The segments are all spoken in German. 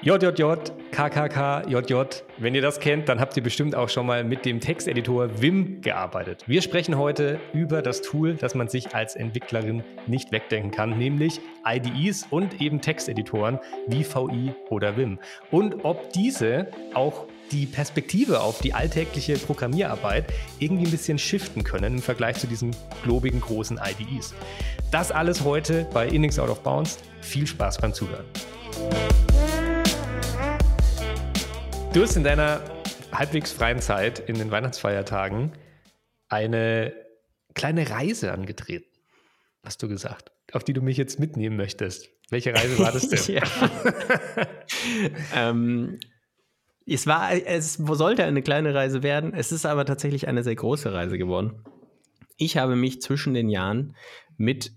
JJJ, KKK, JJ. Wenn ihr das kennt, dann habt ihr bestimmt auch schon mal mit dem Texteditor Vim gearbeitet. Wir sprechen heute über das Tool, das man sich als Entwicklerin nicht wegdenken kann, nämlich IDEs und eben Texteditoren wie VI oder Vim. Und ob diese auch die Perspektive auf die alltägliche Programmierarbeit irgendwie ein bisschen shiften können im Vergleich zu diesen globigen großen IDEs. Das alles heute bei Innings Out of Bounds. Viel Spaß beim Zuhören. Du hast in deiner halbwegs freien Zeit in den Weihnachtsfeiertagen eine kleine Reise angetreten, hast du gesagt, auf die du mich jetzt mitnehmen möchtest. Welche Reise war das denn? ähm, es war, es sollte eine kleine Reise werden. Es ist aber tatsächlich eine sehr große Reise geworden. Ich habe mich zwischen den Jahren mit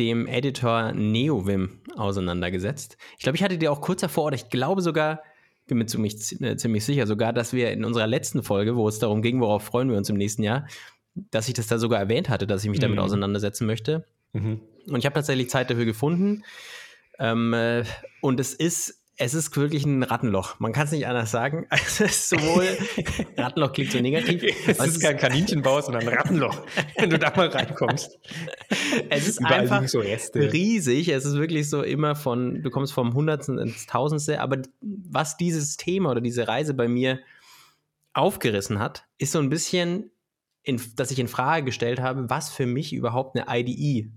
dem Editor NeoVim auseinandergesetzt. Ich glaube, ich hatte dir auch kurz davor, oder ich glaube sogar, bin mir ziemlich, äh, ziemlich sicher sogar, dass wir in unserer letzten Folge, wo es darum ging, worauf freuen wir uns im nächsten Jahr, dass ich das da sogar erwähnt hatte, dass ich mich mhm. damit auseinandersetzen möchte. Mhm. Und ich habe tatsächlich Zeit dafür gefunden. Ähm, äh, und es ist es ist wirklich ein Rattenloch. Man kann es nicht anders sagen. Es ist sowohl Rattenloch klingt so negativ. Es ist kein Kaninchenbau, sondern ein Rattenloch, wenn du da mal reinkommst. Es ist Überall einfach so riesig. Es ist wirklich so immer von, du kommst vom Hundertsten ins Tausendste. Aber was dieses Thema oder diese Reise bei mir aufgerissen hat, ist so ein bisschen, in, dass ich in Frage gestellt habe, was für mich überhaupt eine IDE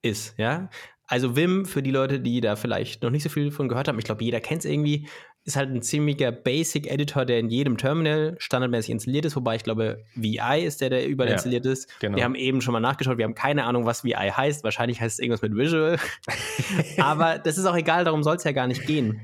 ist. Ja, also Vim, für die Leute, die da vielleicht noch nicht so viel von gehört haben, ich glaube, jeder kennt es irgendwie, ist halt ein ziemlicher Basic-Editor, der in jedem Terminal standardmäßig installiert ist, wobei ich glaube, VI ist der, der überall ja, installiert ist. Genau. Wir haben eben schon mal nachgeschaut, wir haben keine Ahnung, was VI heißt. Wahrscheinlich heißt es irgendwas mit Visual. Aber das ist auch egal, darum soll es ja gar nicht gehen.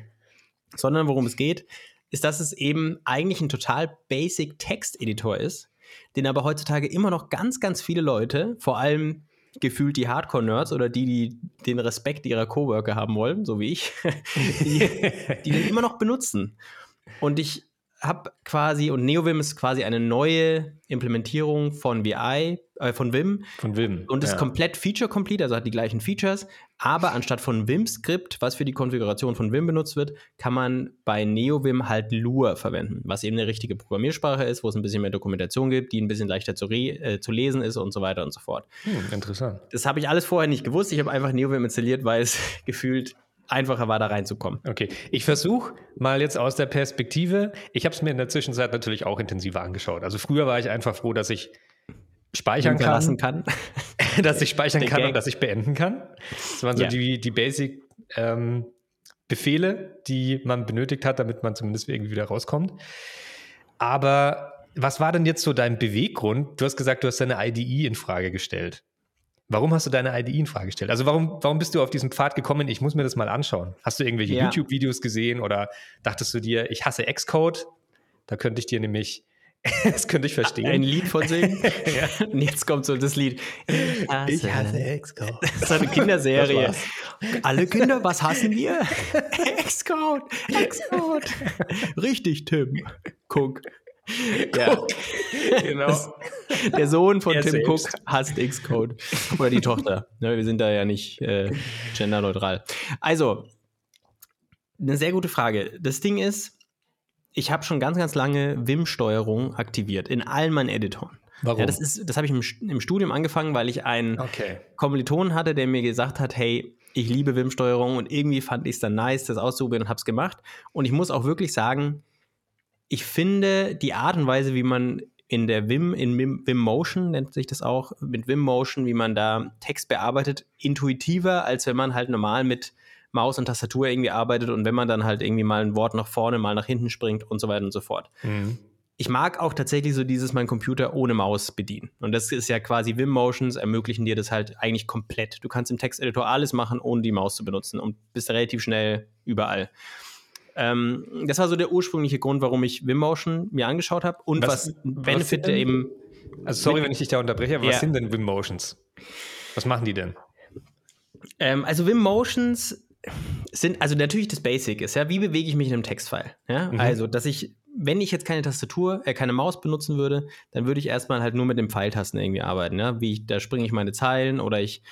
Sondern worum es geht, ist, dass es eben eigentlich ein total Basic Text-Editor ist, den aber heutzutage immer noch ganz, ganz viele Leute, vor allem gefühlt die Hardcore-Nerds oder die, die den Respekt ihrer Coworker haben wollen, so wie ich, die, die den immer noch benutzen. Und ich habe quasi, und NeoVim ist quasi eine neue Implementierung von VI, äh, von Vim. Von Vim. Und ist ja. komplett feature-complete, also hat die gleichen Features. Aber anstatt von Vim-Skript, was für die Konfiguration von Vim benutzt wird, kann man bei NeoVim halt Lua verwenden, was eben eine richtige Programmiersprache ist, wo es ein bisschen mehr Dokumentation gibt, die ein bisschen leichter zu, äh, zu lesen ist und so weiter und so fort. Hm, interessant. Das habe ich alles vorher nicht gewusst. Ich habe einfach NeoVim installiert, weil es gefühlt einfacher war, da reinzukommen. Okay, ich versuche mal jetzt aus der Perspektive, ich habe es mir in der Zwischenzeit natürlich auch intensiver angeschaut. Also früher war ich einfach froh, dass ich speichern kann, kann. dass ich speichern kann Gang. und dass ich beenden kann. Das waren so ja. die, die Basic ähm, Befehle, die man benötigt hat, damit man zumindest irgendwie wieder rauskommt. Aber was war denn jetzt so dein Beweggrund? Du hast gesagt, du hast deine IDE in Frage gestellt. Warum hast du deine IDE in Frage gestellt? Also warum, warum bist du auf diesen Pfad gekommen? Ich muss mir das mal anschauen. Hast du irgendwelche ja. YouTube-Videos gesehen oder dachtest du dir, ich hasse Xcode? Da könnte ich dir nämlich, das könnte ich verstehen. Ein Lied von singen? ja. Und jetzt kommt so das Lied. Ich hasse, ich hasse Xcode. Das ist eine Kinderserie. Alle Kinder, was hassen wir? Xcode, Xcode. Richtig, Tim. Guck. Ja. genau. der Sohn von er Tim selbst. Cook hasst Xcode. Oder die Tochter. Ja, wir sind da ja nicht äh, genderneutral. Also, eine sehr gute Frage. Das Ding ist, ich habe schon ganz, ganz lange Vim-Steuerung aktiviert in allen meinen Editoren. Warum? Ja, das das habe ich im, im, Studium angefangen, weil ich einen okay. Kommiliton hatte, der mir gesagt hat, hey, ich liebe Vim-Steuerung und irgendwie fand ich es dann nice, das auszuprobieren und habe es gemacht. Und ich muss auch wirklich sagen, ich finde die Art und Weise, wie man in der Vim, in Vim Motion nennt sich das auch, mit Vim Motion, wie man da Text bearbeitet, intuitiver, als wenn man halt normal mit Maus und Tastatur irgendwie arbeitet und wenn man dann halt irgendwie mal ein Wort nach vorne, mal nach hinten springt und so weiter und so fort. Mhm. Ich mag auch tatsächlich so dieses, mein Computer ohne Maus bedienen. Und das ist ja quasi Vim Motions, ermöglichen dir das halt eigentlich komplett. Du kannst im Texteditor alles machen, ohne die Maus zu benutzen und bist relativ schnell überall. Ähm, das war so der ursprüngliche Grund, warum ich Vimmotion mir angeschaut habe und was, was Benefit was eben. Also sorry, wenn ich dich da unterbreche, aber ja. was sind denn Vimmotions? Was machen die denn? Ähm, also Vimmotions sind, also natürlich das Basic ist, ja, wie bewege ich mich in einem Textfile? Ja? Mhm. Also, dass ich, wenn ich jetzt keine Tastatur, äh, keine Maus benutzen würde, dann würde ich erstmal halt nur mit den Pfeiltasten irgendwie arbeiten, ja. Wie ich, da springe ich meine Zeilen oder ich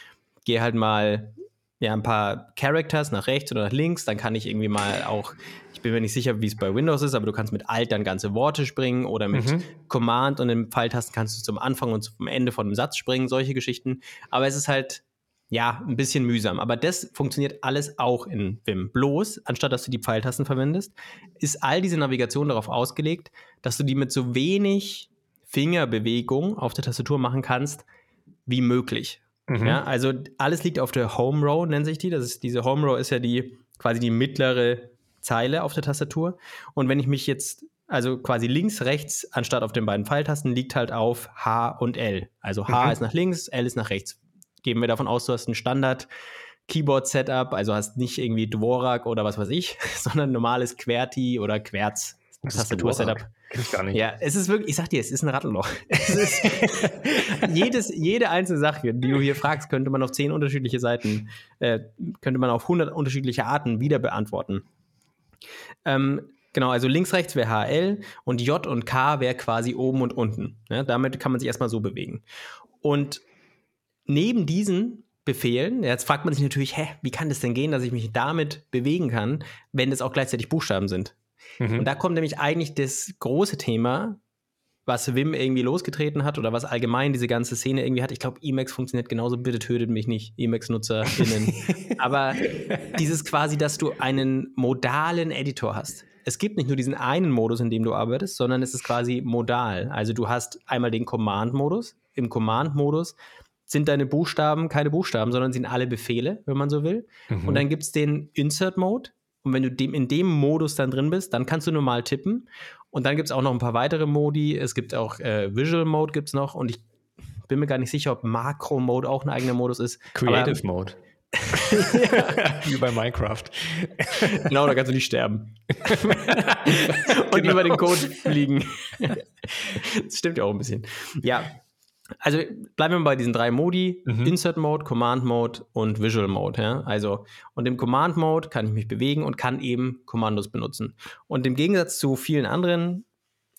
gehe halt mal ja, ein paar Characters nach rechts oder nach links. Dann kann ich irgendwie mal auch, ich bin mir nicht sicher, wie es bei Windows ist, aber du kannst mit Alt dann ganze Worte springen oder mit mhm. Command und den Pfeiltasten kannst du zum Anfang und zum Ende von einem Satz springen, solche Geschichten. Aber es ist halt, ja, ein bisschen mühsam. Aber das funktioniert alles auch in Vim. Bloß, anstatt dass du die Pfeiltasten verwendest, ist all diese Navigation darauf ausgelegt, dass du die mit so wenig Fingerbewegung auf der Tastatur machen kannst, wie möglich. Mhm. Ja, also alles liegt auf der Home Row, nennt sich die. Das ist, diese Home Row ist ja die quasi die mittlere Zeile auf der Tastatur. Und wenn ich mich jetzt, also quasi links, rechts, anstatt auf den beiden Pfeiltasten, liegt halt auf H und L. Also H mhm. ist nach links, L ist nach rechts. Geben wir davon aus, du hast ein Standard Keyboard-Setup, also hast nicht irgendwie Dvorak oder was weiß ich, sondern normales QWERTY oder Querz Tastatur-Setup. Ich gar nicht. Ja, es ist wirklich, ich sag dir, es ist ein Rattenloch. Ist, jedes, jede einzelne Sache, die du hier fragst, könnte man auf zehn unterschiedliche Seiten, äh, könnte man auf hundert unterschiedliche Arten wieder beantworten. Ähm, genau, also links, rechts wäre HL und J und K wäre quasi oben und unten. Ja, damit kann man sich erstmal so bewegen. Und neben diesen Befehlen, jetzt fragt man sich natürlich, hä, wie kann das denn gehen, dass ich mich damit bewegen kann, wenn es auch gleichzeitig Buchstaben sind? Mhm. Und da kommt nämlich eigentlich das große Thema, was Wim irgendwie losgetreten hat oder was allgemein diese ganze Szene irgendwie hat. Ich glaube, Emacs funktioniert genauso, bitte tötet mich nicht, Emacs-NutzerInnen. Aber dieses quasi, dass du einen modalen Editor hast. Es gibt nicht nur diesen einen Modus, in dem du arbeitest, sondern es ist quasi modal. Also du hast einmal den Command-Modus. Im Command-Modus sind deine Buchstaben keine Buchstaben, sondern sind alle Befehle, wenn man so will. Mhm. Und dann gibt es den Insert-Mode. Und wenn du dem, in dem Modus dann drin bist, dann kannst du normal tippen. Und dann gibt es auch noch ein paar weitere Modi. Es gibt auch äh, Visual Mode gibt es noch. Und ich bin mir gar nicht sicher, ob Makro Mode auch ein eigener Modus ist. Creative Aber, Mode. Wie bei Minecraft. Genau, da kannst du nicht sterben. und genau. über den Code fliegen. das stimmt ja auch ein bisschen. Ja, also bleiben wir bei diesen drei Modi: mhm. Insert Mode, Command Mode und Visual Mode. Ja? Also, und im Command Mode kann ich mich bewegen und kann eben Kommandos benutzen. Und im Gegensatz zu vielen anderen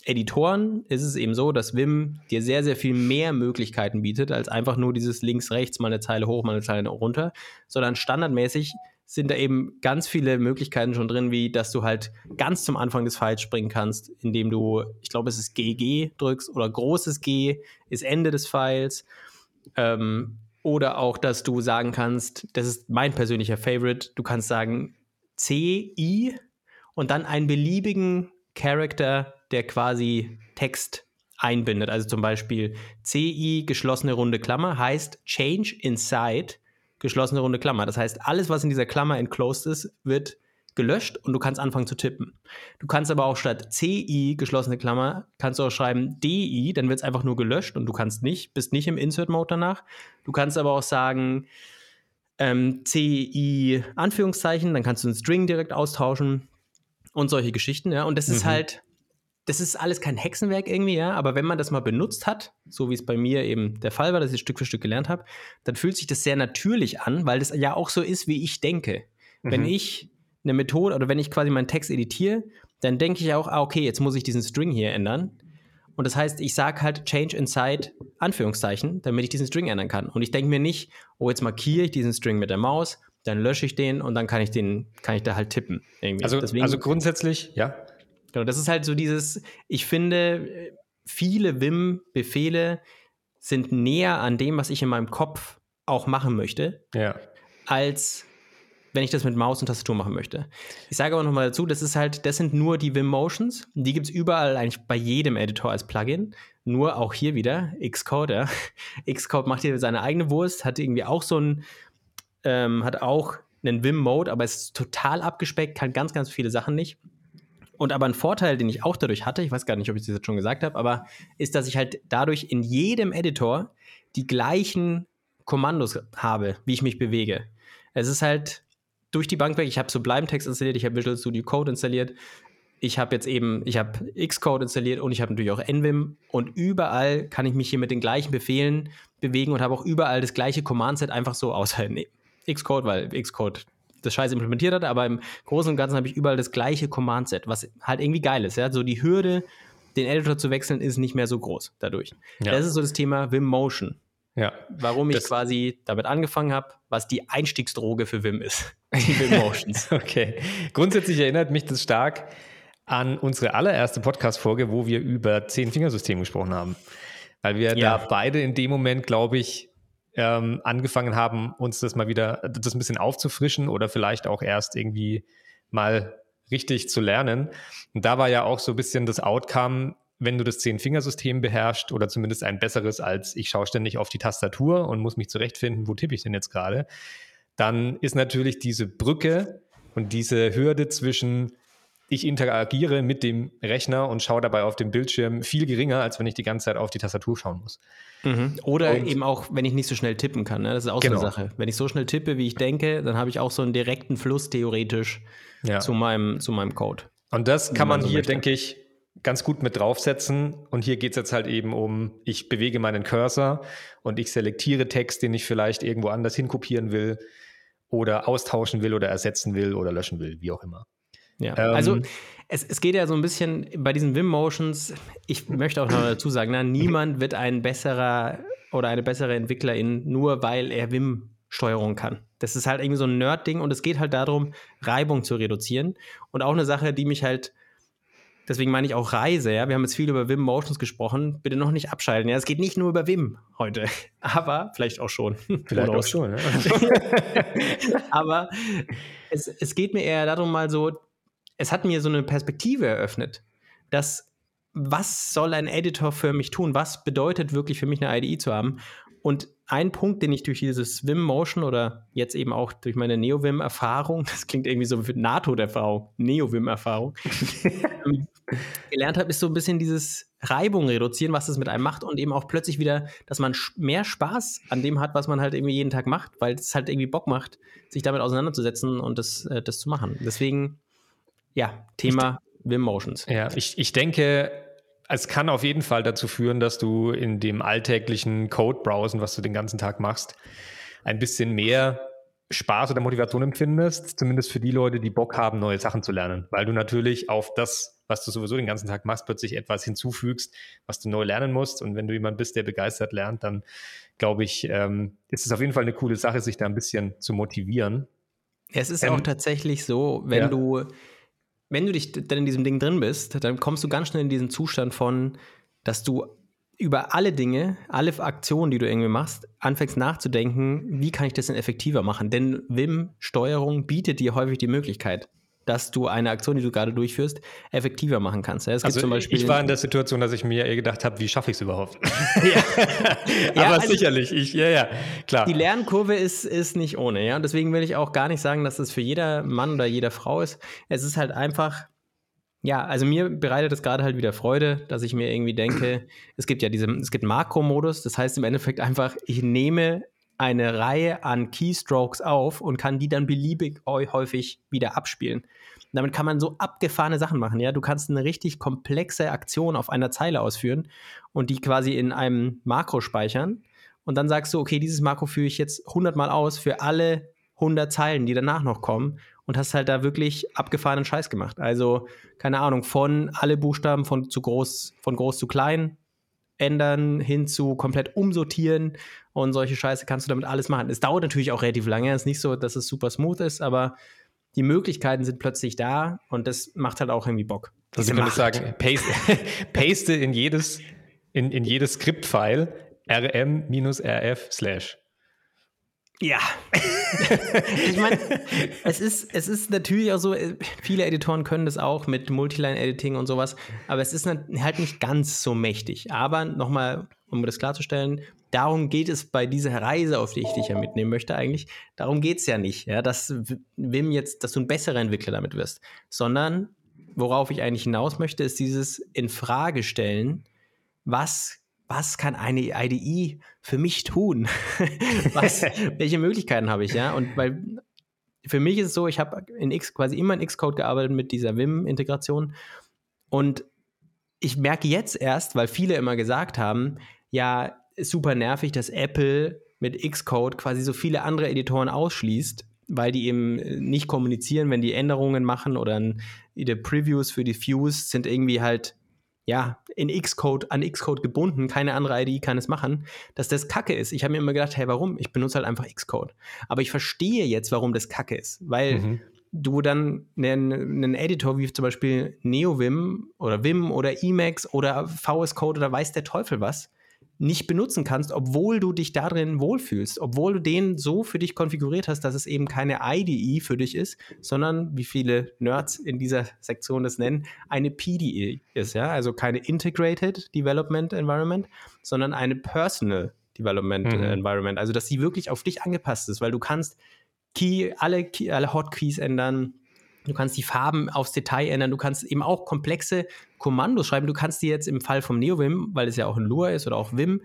Editoren ist es eben so, dass Vim dir sehr, sehr viel mehr Möglichkeiten bietet, als einfach nur dieses links-rechts, mal eine Zeile hoch, mal eine Zeile runter, sondern standardmäßig sind da eben ganz viele Möglichkeiten schon drin, wie dass du halt ganz zum Anfang des Files springen kannst, indem du, ich glaube, es ist GG drückst oder großes G ist Ende des Files. Ähm, oder auch, dass du sagen kannst, das ist mein persönlicher Favorite, du kannst sagen CI und dann einen beliebigen Character, der quasi Text einbindet. Also zum Beispiel CI geschlossene runde Klammer heißt Change Inside geschlossene runde Klammer. Das heißt, alles, was in dieser Klammer enclosed ist, wird gelöscht und du kannst anfangen zu tippen. Du kannst aber auch statt CI, geschlossene Klammer, kannst du auch schreiben DI, dann wird es einfach nur gelöscht und du kannst nicht, bist nicht im Insert-Mode danach. Du kannst aber auch sagen ähm, CI, Anführungszeichen, dann kannst du einen String direkt austauschen und solche Geschichten, ja. Und das mhm. ist halt, das ist alles kein Hexenwerk irgendwie, ja, aber wenn man das mal benutzt hat, so wie es bei mir eben der Fall war, dass ich Stück für Stück gelernt habe, dann fühlt sich das sehr natürlich an, weil das ja auch so ist, wie ich denke. Mhm. Wenn ich eine Methode oder wenn ich quasi meinen Text editiere, dann denke ich auch, ah, okay, jetzt muss ich diesen String hier ändern. Und das heißt, ich sage halt Change Inside Anführungszeichen, damit ich diesen String ändern kann. Und ich denke mir nicht, oh, jetzt markiere ich diesen String mit der Maus, dann lösche ich den und dann kann ich den, kann ich da halt tippen. Irgendwie. Also, Deswegen, also grundsätzlich, ja. Genau, das ist halt so dieses, ich finde, viele Vim-Befehle sind näher an dem, was ich in meinem Kopf auch machen möchte, ja. als wenn ich das mit Maus und Tastatur machen möchte. Ich sage aber nochmal dazu, das ist halt, das sind nur die Vim Motions. Die gibt es überall, eigentlich bei jedem Editor als Plugin. Nur auch hier wieder, Xcode, ja. Xcode macht hier seine eigene Wurst, hat irgendwie auch so ein, ähm, hat auch einen Vim-Mode, aber ist total abgespeckt, kann ganz, ganz viele Sachen nicht. Und aber ein Vorteil, den ich auch dadurch hatte, ich weiß gar nicht, ob ich das jetzt schon gesagt habe, aber ist, dass ich halt dadurch in jedem Editor die gleichen Kommandos habe, wie ich mich bewege. Es ist halt durch die Bank weg, ich habe so Bleibentext installiert, ich habe Visual Studio Code installiert, ich habe jetzt eben, ich habe Xcode installiert und ich habe natürlich auch NVIM. Und überall kann ich mich hier mit den gleichen Befehlen bewegen und habe auch überall das gleiche Command-Set einfach so, außer Xcode, weil Xcode das Scheiß implementiert hat, aber im Großen und Ganzen habe ich überall das gleiche Command-Set, was halt irgendwie geil ist. Ja? So die Hürde, den Editor zu wechseln, ist nicht mehr so groß dadurch. Ja. Das ist so das Thema Vim Motion. Ja. Warum ich quasi damit angefangen habe, was die Einstiegsdroge für Wim ist. Die Wim Motions. okay. Grundsätzlich erinnert mich das stark an unsere allererste Podcast-Folge, wo wir über Zehn-Fingersystem gesprochen haben. Weil wir ja. da beide in dem Moment, glaube ich, ähm, angefangen haben, uns das mal wieder, das ein bisschen aufzufrischen oder vielleicht auch erst irgendwie mal richtig zu lernen. Und da war ja auch so ein bisschen das Outcome, wenn du das Zehn-Fingersystem beherrschst oder zumindest ein besseres als ich schaue ständig auf die Tastatur und muss mich zurechtfinden, wo tippe ich denn jetzt gerade, dann ist natürlich diese Brücke und diese Hürde zwischen ich interagiere mit dem Rechner und schaue dabei auf dem Bildschirm viel geringer, als wenn ich die ganze Zeit auf die Tastatur schauen muss. Mhm. Oder und, eben auch, wenn ich nicht so schnell tippen kann. Ne? Das ist auch genau. so eine genau. Sache. Wenn ich so schnell tippe, wie ich denke, dann habe ich auch so einen direkten Fluss theoretisch ja. zu, meinem, zu meinem Code. Und das kann man, man so hier, möchte. denke ich, ganz gut mit draufsetzen. Und hier geht es jetzt halt eben um, ich bewege meinen Cursor und ich selektiere Text, den ich vielleicht irgendwo anders hinkopieren will oder austauschen will oder ersetzen will oder löschen will, wie auch immer. Ja, ähm, also es, es geht ja so ein bisschen bei diesen Wim-Motions, ich möchte auch noch dazu sagen, na, niemand wird ein besserer oder eine bessere Entwicklerin, nur weil er Wim-Steuerung kann. Das ist halt irgendwie so ein Nerd-Ding und es geht halt darum, Reibung zu reduzieren. Und auch eine Sache, die mich halt Deswegen meine ich auch Reise, ja. Wir haben jetzt viel über Wim Motions gesprochen. Bitte noch nicht abschalten. Ja, es geht nicht nur über Wim heute. Aber vielleicht auch schon. Vielleicht auch schon, ja. Aber es, es geht mir eher darum, mal so, es hat mir so eine Perspektive eröffnet, dass was soll ein Editor für mich tun? Was bedeutet wirklich für mich eine IDE zu haben? Und ein Punkt, den ich durch dieses Vim Motion oder jetzt eben auch durch meine NeoVim-Erfahrung, das klingt irgendwie so wie NATO-Erfahrung, NeoVim-Erfahrung, ähm, gelernt habe, ist so ein bisschen dieses Reibung reduzieren, was das mit einem macht und eben auch plötzlich wieder, dass man mehr Spaß an dem hat, was man halt irgendwie jeden Tag macht, weil es halt irgendwie Bock macht, sich damit auseinanderzusetzen und das, äh, das zu machen. Deswegen, ja, Thema Vim Motions. Ja, ich, ich denke, es kann auf jeden Fall dazu führen, dass du in dem alltäglichen Code-Browsen, was du den ganzen Tag machst, ein bisschen mehr Spaß oder Motivation empfindest, zumindest für die Leute, die Bock haben, neue Sachen zu lernen, weil du natürlich auf das, was du sowieso den ganzen Tag machst, plötzlich etwas hinzufügst, was du neu lernen musst. Und wenn du jemand bist, der begeistert lernt, dann glaube ich, ähm, ist es auf jeden Fall eine coole Sache, sich da ein bisschen zu motivieren. Es ist ähm, auch tatsächlich so, wenn ja. du wenn du dich dann in diesem Ding drin bist, dann kommst du ganz schnell in diesen Zustand von, dass du über alle Dinge, alle Aktionen, die du irgendwie machst, anfängst nachzudenken, wie kann ich das denn effektiver machen? Denn Wim-Steuerung bietet dir häufig die Möglichkeit, dass du eine Aktion, die du gerade durchführst, effektiver machen kannst. Es also zum Beispiel ich war in der Situation, dass ich mir eher gedacht habe, wie schaffe ich es überhaupt? ja. Aber ja, also sicherlich, ich, ja, ja, klar. Die Lernkurve ist, ist nicht ohne, ja. Und deswegen will ich auch gar nicht sagen, dass das für jeder Mann oder jede Frau ist. Es ist halt einfach, ja, also mir bereitet es gerade halt wieder Freude, dass ich mir irgendwie denke, es gibt ja diese, es gibt Makro-Modus, das heißt im Endeffekt einfach, ich nehme eine Reihe an Keystrokes auf und kann die dann beliebig häufig wieder abspielen. Damit kann man so abgefahrene Sachen machen. Ja, du kannst eine richtig komplexe Aktion auf einer Zeile ausführen und die quasi in einem Makro speichern. Und dann sagst du, okay, dieses Makro führe ich jetzt 100 Mal aus für alle 100 Zeilen, die danach noch kommen und hast halt da wirklich abgefahrenen Scheiß gemacht. Also, keine Ahnung, von alle Buchstaben von zu groß, von groß zu klein ändern hin zu komplett umsortieren und solche Scheiße kannst du damit alles machen. Es dauert natürlich auch relativ lange. Es ist nicht so, dass es super smooth ist, aber die Möglichkeiten sind plötzlich da und das macht halt auch irgendwie Bock. Also kann ich sagen, paste, paste in jedes, in, in jedes Skriptfile rm-rf slash. Ja. ich meine, es ist, es ist natürlich auch so, äh, viele Editoren können das auch mit Multiline-Editing und sowas, aber es ist halt nicht ganz so mächtig. Aber nochmal, um das klarzustellen, darum geht es bei dieser Reise, auf die ich dich ja mitnehmen möchte, eigentlich. Darum geht es ja nicht, ja, dass Wim jetzt, dass du ein besserer Entwickler damit wirst, sondern worauf ich eigentlich hinaus möchte, ist dieses Infragestellen, was was kann eine IDE für mich tun? was, welche Möglichkeiten habe ich, ja? Und weil für mich ist es so, ich habe in X quasi immer in Xcode gearbeitet mit dieser Vim-Integration. Und ich merke jetzt erst, weil viele immer gesagt haben, ja, ist super nervig, dass Apple mit Xcode quasi so viele andere Editoren ausschließt, weil die eben nicht kommunizieren, wenn die Änderungen machen oder die Previews für die Views sind irgendwie halt ja, in Xcode, an Xcode gebunden, keine andere IDE kann es machen, dass das Kacke ist. Ich habe mir immer gedacht, hey, warum? Ich benutze halt einfach Xcode. Aber ich verstehe jetzt, warum das Kacke ist, weil mhm. du dann einen, einen, Editor wie zum Beispiel NeoVim oder Vim oder Emacs oder VS Code oder weiß der Teufel was, nicht benutzen kannst, obwohl du dich darin wohlfühlst, obwohl du den so für dich konfiguriert hast, dass es eben keine IDE für dich ist, sondern, wie viele Nerds in dieser Sektion das nennen, eine PDE ist, ja, also keine Integrated Development Environment, sondern eine Personal Development mhm. Environment, also dass sie wirklich auf dich angepasst ist, weil du kannst Key, alle, Key, alle Hotkeys ändern, Du kannst die Farben aufs Detail ändern. Du kannst eben auch komplexe Kommandos schreiben. Du kannst dir jetzt im Fall vom NeoVim, weil es ja auch ein Lua ist oder auch Vim,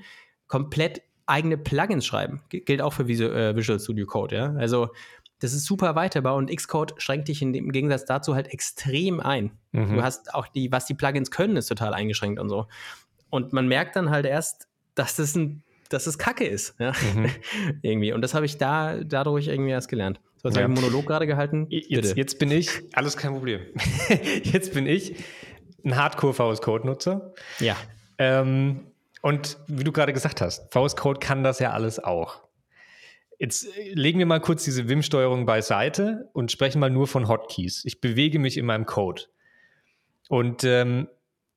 komplett eigene Plugins schreiben. G gilt auch für äh, Visual Studio Code, ja. Also das ist super weiterbar und Xcode schränkt dich im Gegensatz dazu halt extrem ein. Mhm. Du hast auch die, was die Plugins können, ist total eingeschränkt und so. Und man merkt dann halt erst, dass das ein, dass das Kacke ist, ja? Mhm. irgendwie. Und das habe ich da dadurch irgendwie erst gelernt. Du hast ja. einen Monolog gerade gehalten. Jetzt, jetzt, bin ich, alles kein Problem. jetzt bin ich ein Hardcore VS Code Nutzer. Ja. Ähm, und wie du gerade gesagt hast, VS Code kann das ja alles auch. Jetzt legen wir mal kurz diese Vim-Steuerung beiseite und sprechen mal nur von Hotkeys. Ich bewege mich in meinem Code. Und ähm,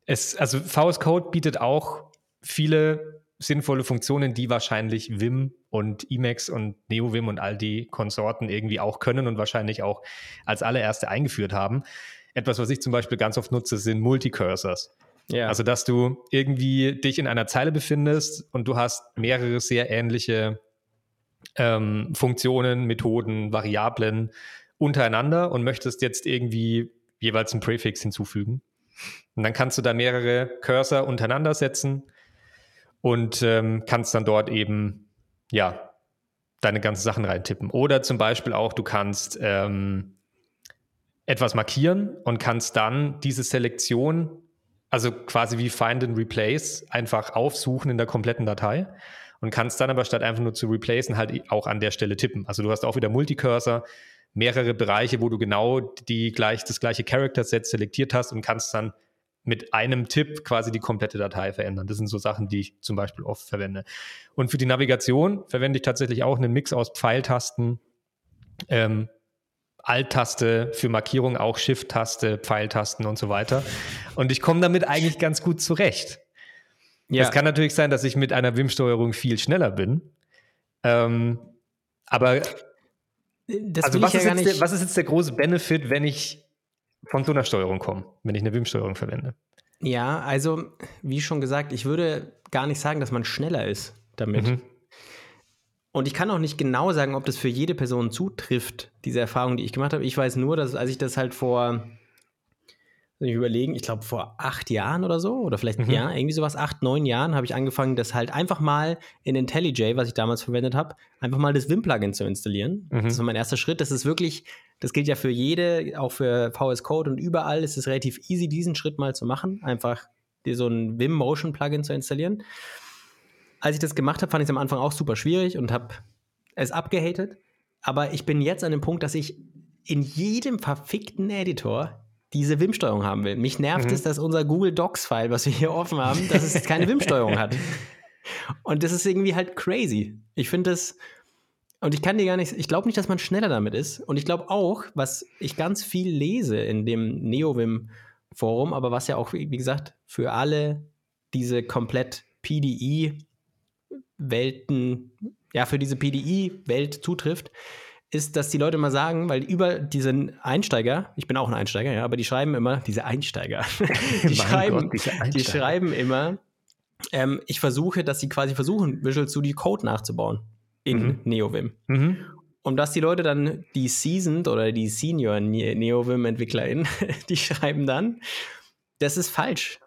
es, also VS Code bietet auch viele sinnvolle Funktionen, die wahrscheinlich Vim und Emacs und NeoVim und all die Konsorten irgendwie auch können und wahrscheinlich auch als allererste eingeführt haben. Etwas, was ich zum Beispiel ganz oft nutze, sind Multicursors. Ja. Also, dass du irgendwie dich in einer Zeile befindest und du hast mehrere sehr ähnliche ähm, Funktionen, Methoden, Variablen untereinander und möchtest jetzt irgendwie jeweils einen Präfix hinzufügen. Und dann kannst du da mehrere Cursor untereinander setzen und ähm, kannst dann dort eben, ja, deine ganzen Sachen reintippen. Oder zum Beispiel auch, du kannst ähm, etwas markieren und kannst dann diese Selektion, also quasi wie Find and Replace, einfach aufsuchen in der kompletten Datei und kannst dann aber statt einfach nur zu replacen halt auch an der Stelle tippen. Also du hast auch wieder Multicursor, mehrere Bereiche, wo du genau die gleich, das gleiche Character-Set selektiert hast und kannst dann mit einem Tipp quasi die komplette Datei verändern. Das sind so Sachen, die ich zum Beispiel oft verwende. Und für die Navigation verwende ich tatsächlich auch einen Mix aus Pfeiltasten, ähm, Alt-Taste für Markierung, auch Shift-Taste, Pfeiltasten und so weiter. Und ich komme damit eigentlich ganz gut zurecht. Ja. Es kann natürlich sein, dass ich mit einer Wim-Steuerung viel schneller bin. Ähm, aber das also was, ja ist der, was ist jetzt der große Benefit, wenn ich von so einer Steuerung kommen, wenn ich eine Wim-Steuerung verwende. Ja, also wie schon gesagt, ich würde gar nicht sagen, dass man schneller ist damit. Mhm. Und ich kann auch nicht genau sagen, ob das für jede Person zutrifft, diese Erfahrung, die ich gemacht habe. Ich weiß nur, dass als ich das halt vor ich überlegen, ich glaube vor acht Jahren oder so, oder vielleicht mhm. ja, irgendwie sowas, acht, neun Jahren, habe ich angefangen, das halt einfach mal in IntelliJ, was ich damals verwendet habe, einfach mal das Vim-Plugin zu installieren. Mhm. Das war mein erster Schritt. Das ist wirklich, das gilt ja für jede, auch für VS Code und überall ist es relativ easy, diesen Schritt mal zu machen. Einfach dir so ein Vim Motion Plugin zu installieren. Als ich das gemacht habe, fand ich es am Anfang auch super schwierig und habe es abgehatet. Aber ich bin jetzt an dem Punkt, dass ich in jedem verfickten Editor diese WIM-Steuerung haben will. Mich nervt mhm. es, dass unser Google Docs-File, was wir hier offen haben, dass es keine WIM-Steuerung hat. Und das ist irgendwie halt crazy. Ich finde das, und ich kann dir gar nicht, ich glaube nicht, dass man schneller damit ist. Und ich glaube auch, was ich ganz viel lese in dem NeoVim-Forum, aber was ja auch, wie gesagt, für alle diese komplett PDI-Welten, ja, für diese PDI-Welt zutrifft, ist, dass die Leute mal sagen, weil über diesen Einsteiger, ich bin auch ein Einsteiger, ja, aber die schreiben immer, diese Einsteiger, die, schreiben, Gott, Einsteiger. die schreiben immer, ähm, ich versuche, dass sie quasi versuchen, Visual Studio Code nachzubauen in mhm. NeoVim. Mhm. Und dass die Leute dann, die Seasoned oder die Senior NeoVim-EntwicklerInnen, die schreiben dann, das ist falsch.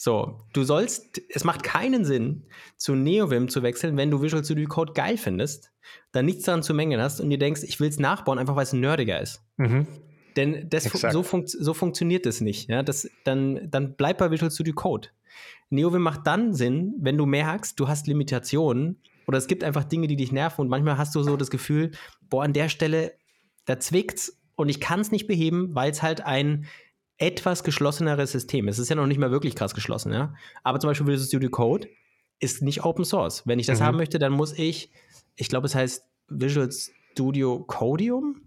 So, du sollst, es macht keinen Sinn, zu NeoVim zu wechseln, wenn du Visual Studio Code geil findest, dann nichts daran zu mengen hast und dir denkst, ich will es nachbauen, einfach weil es nerdiger ist. Mhm. Denn das, so, funkt, so, funktioniert das nicht. Ja? Das, dann, dann bleib bei Visual Studio Code. NeoVim macht dann Sinn, wenn du merkst, du hast Limitationen oder es gibt einfach Dinge, die dich nerven und manchmal hast du so das Gefühl, boah, an der Stelle, da zwickt's und ich kann es nicht beheben, weil es halt ein etwas geschlosseneres System. Es ist ja noch nicht mal wirklich krass geschlossen, ja. Aber zum Beispiel Visual Studio Code ist nicht Open Source. Wenn ich das mhm. haben möchte, dann muss ich, ich glaube, es heißt Visual Studio Codium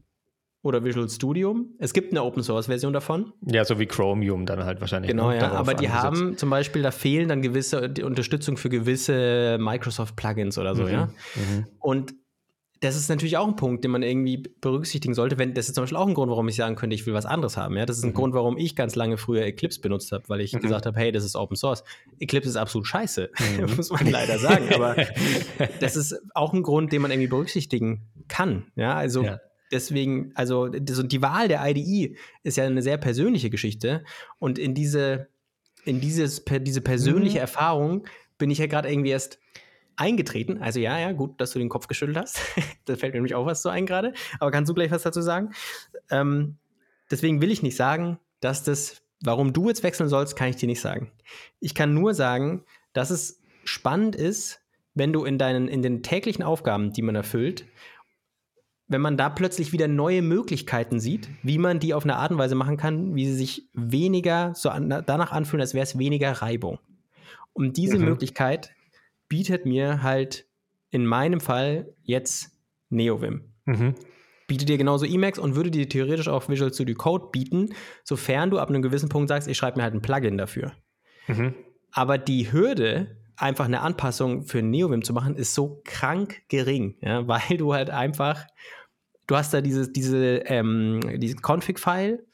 oder Visual Studium. Es gibt eine Open Source Version davon. Ja, so wie Chromium dann halt wahrscheinlich. Genau, ja. Aber die angesetzt. haben zum Beispiel, da fehlen dann gewisse die Unterstützung für gewisse Microsoft Plugins oder so, mhm. ja. Mhm. Und das ist natürlich auch ein Punkt, den man irgendwie berücksichtigen sollte. Wenn, das ist zum Beispiel auch ein Grund, warum ich sagen könnte, ich will was anderes haben. Ja? Das ist ein mhm. Grund, warum ich ganz lange früher Eclipse benutzt habe, weil ich mhm. gesagt habe, hey, das ist Open Source. Eclipse ist absolut scheiße, mhm. muss man leider sagen. Aber das ist auch ein Grund, den man irgendwie berücksichtigen kann. Ja, also ja. deswegen, also die Wahl der IDE ist ja eine sehr persönliche Geschichte. Und in diese, in dieses, diese persönliche mhm. Erfahrung bin ich ja gerade irgendwie erst eingetreten. Also ja, ja, gut, dass du den Kopf geschüttelt hast. da fällt mir nämlich auch was so ein gerade. Aber kannst du gleich was dazu sagen? Ähm, deswegen will ich nicht sagen, dass das, warum du jetzt wechseln sollst, kann ich dir nicht sagen. Ich kann nur sagen, dass es spannend ist, wenn du in deinen, in den täglichen Aufgaben, die man erfüllt, wenn man da plötzlich wieder neue Möglichkeiten sieht, wie man die auf eine Art und Weise machen kann, wie sie sich weniger so an, danach anfühlen, als wäre es weniger Reibung. Und diese mhm. Möglichkeit bietet mir halt in meinem Fall jetzt NeoVim. Mhm. Bietet dir genauso Emacs und würde dir theoretisch auch Visual Studio Code bieten, sofern du ab einem gewissen Punkt sagst, ich schreibe mir halt ein Plugin dafür. Mhm. Aber die Hürde, einfach eine Anpassung für NeoVim zu machen, ist so krank gering, ja, weil du halt einfach, du hast da dieses, diese, ähm, dieses Config-File,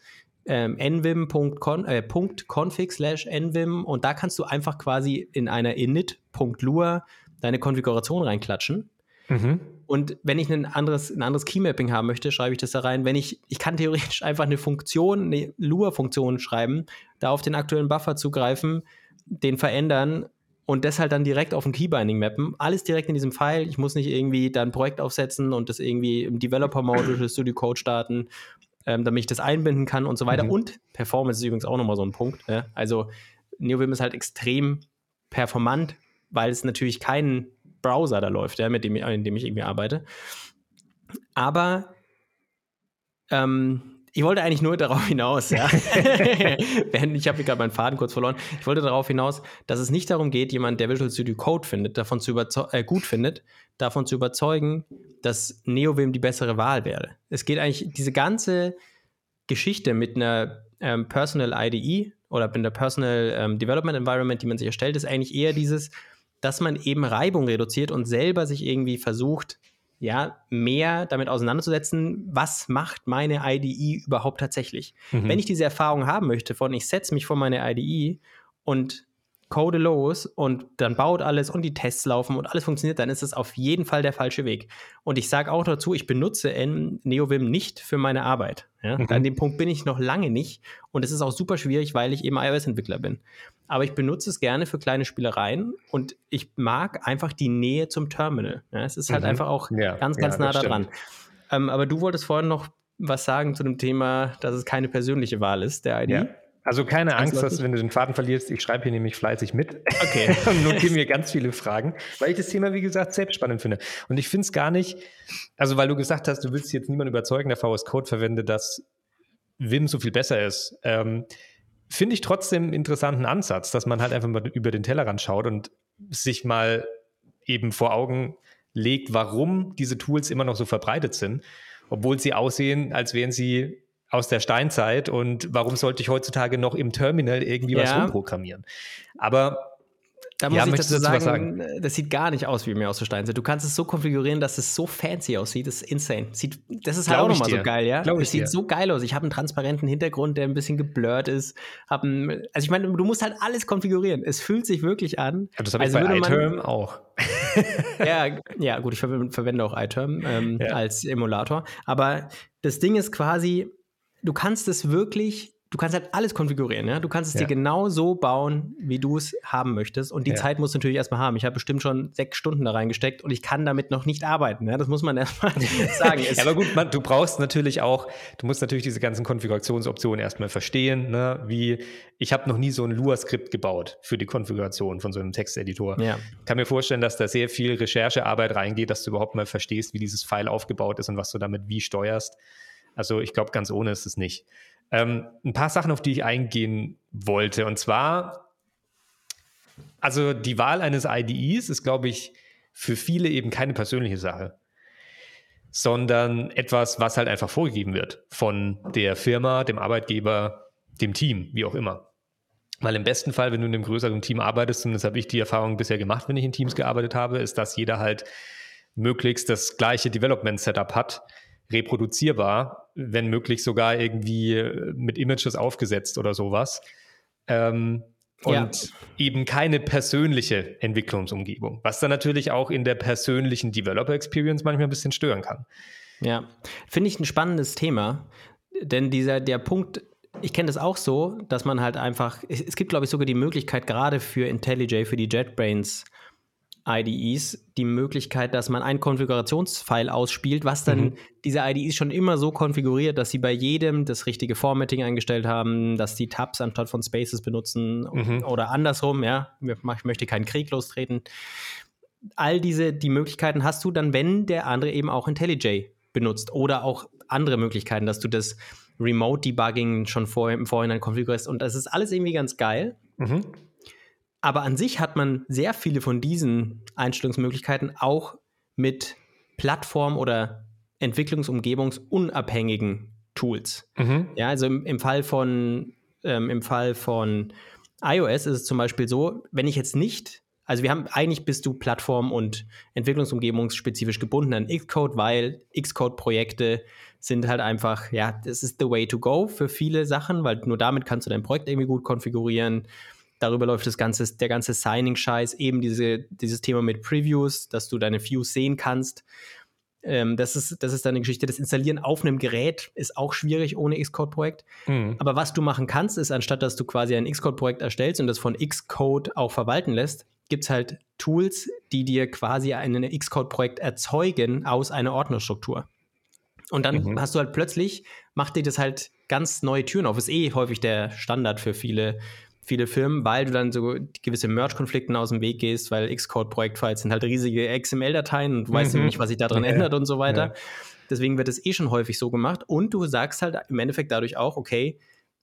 ähm, nvim.config äh, slash nvim und da kannst du einfach quasi in einer init.lua deine Konfiguration reinklatschen. Mhm. Und wenn ich ein anderes, ein anderes Keymapping haben möchte, schreibe ich das da rein. Wenn ich, ich kann theoretisch einfach eine Funktion, eine Lua-Funktion schreiben, da auf den aktuellen Buffer zugreifen, den verändern und das halt dann direkt auf ein Keybinding mappen. Alles direkt in diesem File. Ich muss nicht irgendwie da ein Projekt aufsetzen und das irgendwie im Developer-Mode durch Studio Code starten ähm, damit ich das einbinden kann und so weiter. Mhm. Und Performance ist übrigens auch nochmal so ein Punkt. Ja? Also NeoVim ist halt extrem performant, weil es natürlich keinen Browser da läuft, ja, mit dem, in dem ich irgendwie arbeite. Aber ähm, ich wollte eigentlich nur darauf hinaus, ja. ich habe gerade meinen Faden kurz verloren. Ich wollte darauf hinaus, dass es nicht darum geht, jemand, der Visual Studio Code findet, davon zu äh, gut findet, davon zu überzeugen, dass NeoVim die bessere Wahl wäre. Es geht eigentlich diese ganze Geschichte mit einer ähm, Personal IDE oder mit einer Personal ähm, Development Environment, die man sich erstellt, ist eigentlich eher dieses, dass man eben Reibung reduziert und selber sich irgendwie versucht, ja, mehr damit auseinanderzusetzen, was macht meine IDE überhaupt tatsächlich. Mhm. Wenn ich diese Erfahrung haben möchte von, ich setze mich vor meine IDE und code los und dann baut alles und die Tests laufen und alles funktioniert, dann ist das auf jeden Fall der falsche Weg. Und ich sage auch dazu, ich benutze NeoVim nicht für meine Arbeit. Ja? Mhm. An dem Punkt bin ich noch lange nicht und es ist auch super schwierig, weil ich eben iOS-Entwickler bin. Aber ich benutze es gerne für kleine Spielereien und ich mag einfach die Nähe zum Terminal. Ja? Es ist halt mhm. einfach auch ja. ganz, ganz nah da dran. Ähm, aber du wolltest vorhin noch was sagen zu dem Thema, dass es keine persönliche Wahl ist, der ID. Ja. Also keine Angst, dass wenn du den Faden verlierst, ich schreibe hier nämlich fleißig mit. Okay. und notiere mir ganz viele Fragen, weil ich das Thema, wie gesagt, selbst spannend finde. Und ich finde es gar nicht, also weil du gesagt hast, du willst jetzt niemanden überzeugen, der VS Code verwende, dass Vim so viel besser ist. Ähm, finde ich trotzdem einen interessanten Ansatz, dass man halt einfach mal über den Tellerrand schaut und sich mal eben vor Augen legt, warum diese Tools immer noch so verbreitet sind, obwohl sie aussehen, als wären sie aus der Steinzeit und warum sollte ich heutzutage noch im Terminal irgendwie ja. was rumprogrammieren? Aber da muss ja, ich dazu sagen, sagen, äh, das sieht gar nicht aus wie mir aus der Steinzeit. Du kannst es so konfigurieren, dass es so fancy aussieht. Das ist insane. Sieht, das ist halt auch nochmal so geil, ja? Es sieht dir. so geil aus. Ich habe einen transparenten Hintergrund, der ein bisschen geblurrt ist. Hab ein, also ich meine, du musst halt alles konfigurieren. Es fühlt sich wirklich an. Ja, das habe ich also bei iTerm auch. ja, ja, gut, ich verwende auch iTerm ähm, ja. als Emulator. Aber das Ding ist quasi, du kannst es wirklich, du kannst halt alles konfigurieren, ja. Du kannst es ja. dir genau so bauen, wie du es haben möchtest. Und die ja. Zeit musst du natürlich erstmal haben. Ich habe bestimmt schon sechs Stunden da reingesteckt und ich kann damit noch nicht arbeiten. Ja? Das muss man erstmal sagen. ja, aber gut, man, du brauchst natürlich auch, du musst natürlich diese ganzen Konfigurationsoptionen erstmal verstehen, ne? wie ich habe noch nie so ein Lua-Skript gebaut für die Konfiguration von so einem Texteditor. Ja. Kann mir vorstellen, dass da sehr viel Recherchearbeit reingeht, dass du überhaupt mal verstehst, wie dieses File aufgebaut ist und was du damit wie steuerst. Also ich glaube, ganz ohne ist es nicht. Ähm, ein paar Sachen, auf die ich eingehen wollte. Und zwar, also die Wahl eines IDEs ist, glaube ich, für viele eben keine persönliche Sache, sondern etwas, was halt einfach vorgegeben wird von der Firma, dem Arbeitgeber, dem Team, wie auch immer. Weil im besten Fall, wenn du in einem größeren Team arbeitest, und das habe ich die Erfahrung bisher gemacht, wenn ich in Teams gearbeitet habe, ist, dass jeder halt möglichst das gleiche Development-Setup hat, reproduzierbar, wenn möglich sogar irgendwie mit Images aufgesetzt oder sowas. Ähm, und ja. eben keine persönliche Entwicklungsumgebung, was dann natürlich auch in der persönlichen Developer Experience manchmal ein bisschen stören kann. Ja, finde ich ein spannendes Thema, denn dieser der Punkt, ich kenne das auch so, dass man halt einfach, es gibt glaube ich sogar die Möglichkeit gerade für IntelliJ, für die JetBrains IDEs die Möglichkeit, dass man einen Konfigurationsfile ausspielt, was dann mhm. diese IDEs schon immer so konfiguriert, dass sie bei jedem das richtige Formatting eingestellt haben, dass die Tabs anstatt von Spaces benutzen mhm. oder andersrum, ja, ich möchte keinen Krieg lostreten. All diese, die Möglichkeiten hast du dann, wenn der andere eben auch IntelliJ benutzt oder auch andere Möglichkeiten, dass du das Remote Debugging schon vor, im Vorhinein konfigurierst und das ist alles irgendwie ganz geil. Mhm. Aber an sich hat man sehr viele von diesen Einstellungsmöglichkeiten auch mit Plattform- oder Entwicklungsumgebungsunabhängigen Tools. Mhm. Ja, also im, im Fall von ähm, im Fall von iOS ist es zum Beispiel so, wenn ich jetzt nicht, also wir haben eigentlich bist du Plattform- und Entwicklungsumgebungsspezifisch gebunden an Xcode, weil Xcode-Projekte sind halt einfach, ja, das ist the way to go für viele Sachen, weil nur damit kannst du dein Projekt irgendwie gut konfigurieren. Darüber läuft das ganze, der ganze Signing-Scheiß, eben diese, dieses Thema mit Previews, dass du deine Views sehen kannst. Ähm, das, ist, das ist dann eine Geschichte. Das Installieren auf einem Gerät ist auch schwierig ohne Xcode-Projekt. Mhm. Aber was du machen kannst, ist, anstatt dass du quasi ein Xcode-Projekt erstellst und das von Xcode auch verwalten lässt, gibt es halt Tools, die dir quasi ein Xcode-Projekt erzeugen aus einer Ordnerstruktur. Und dann mhm. hast du halt plötzlich, macht dir das halt ganz neue Türen auf. Ist eh häufig der Standard für viele viele Firmen, weil du dann so gewisse Merge-Konflikten aus dem Weg gehst, weil Xcode-Projektfiles sind halt riesige XML-Dateien und du weißt mhm. nicht, was sich daran ja, ändert und so weiter. Ja. Deswegen wird es eh schon häufig so gemacht. Und du sagst halt im Endeffekt dadurch auch, okay,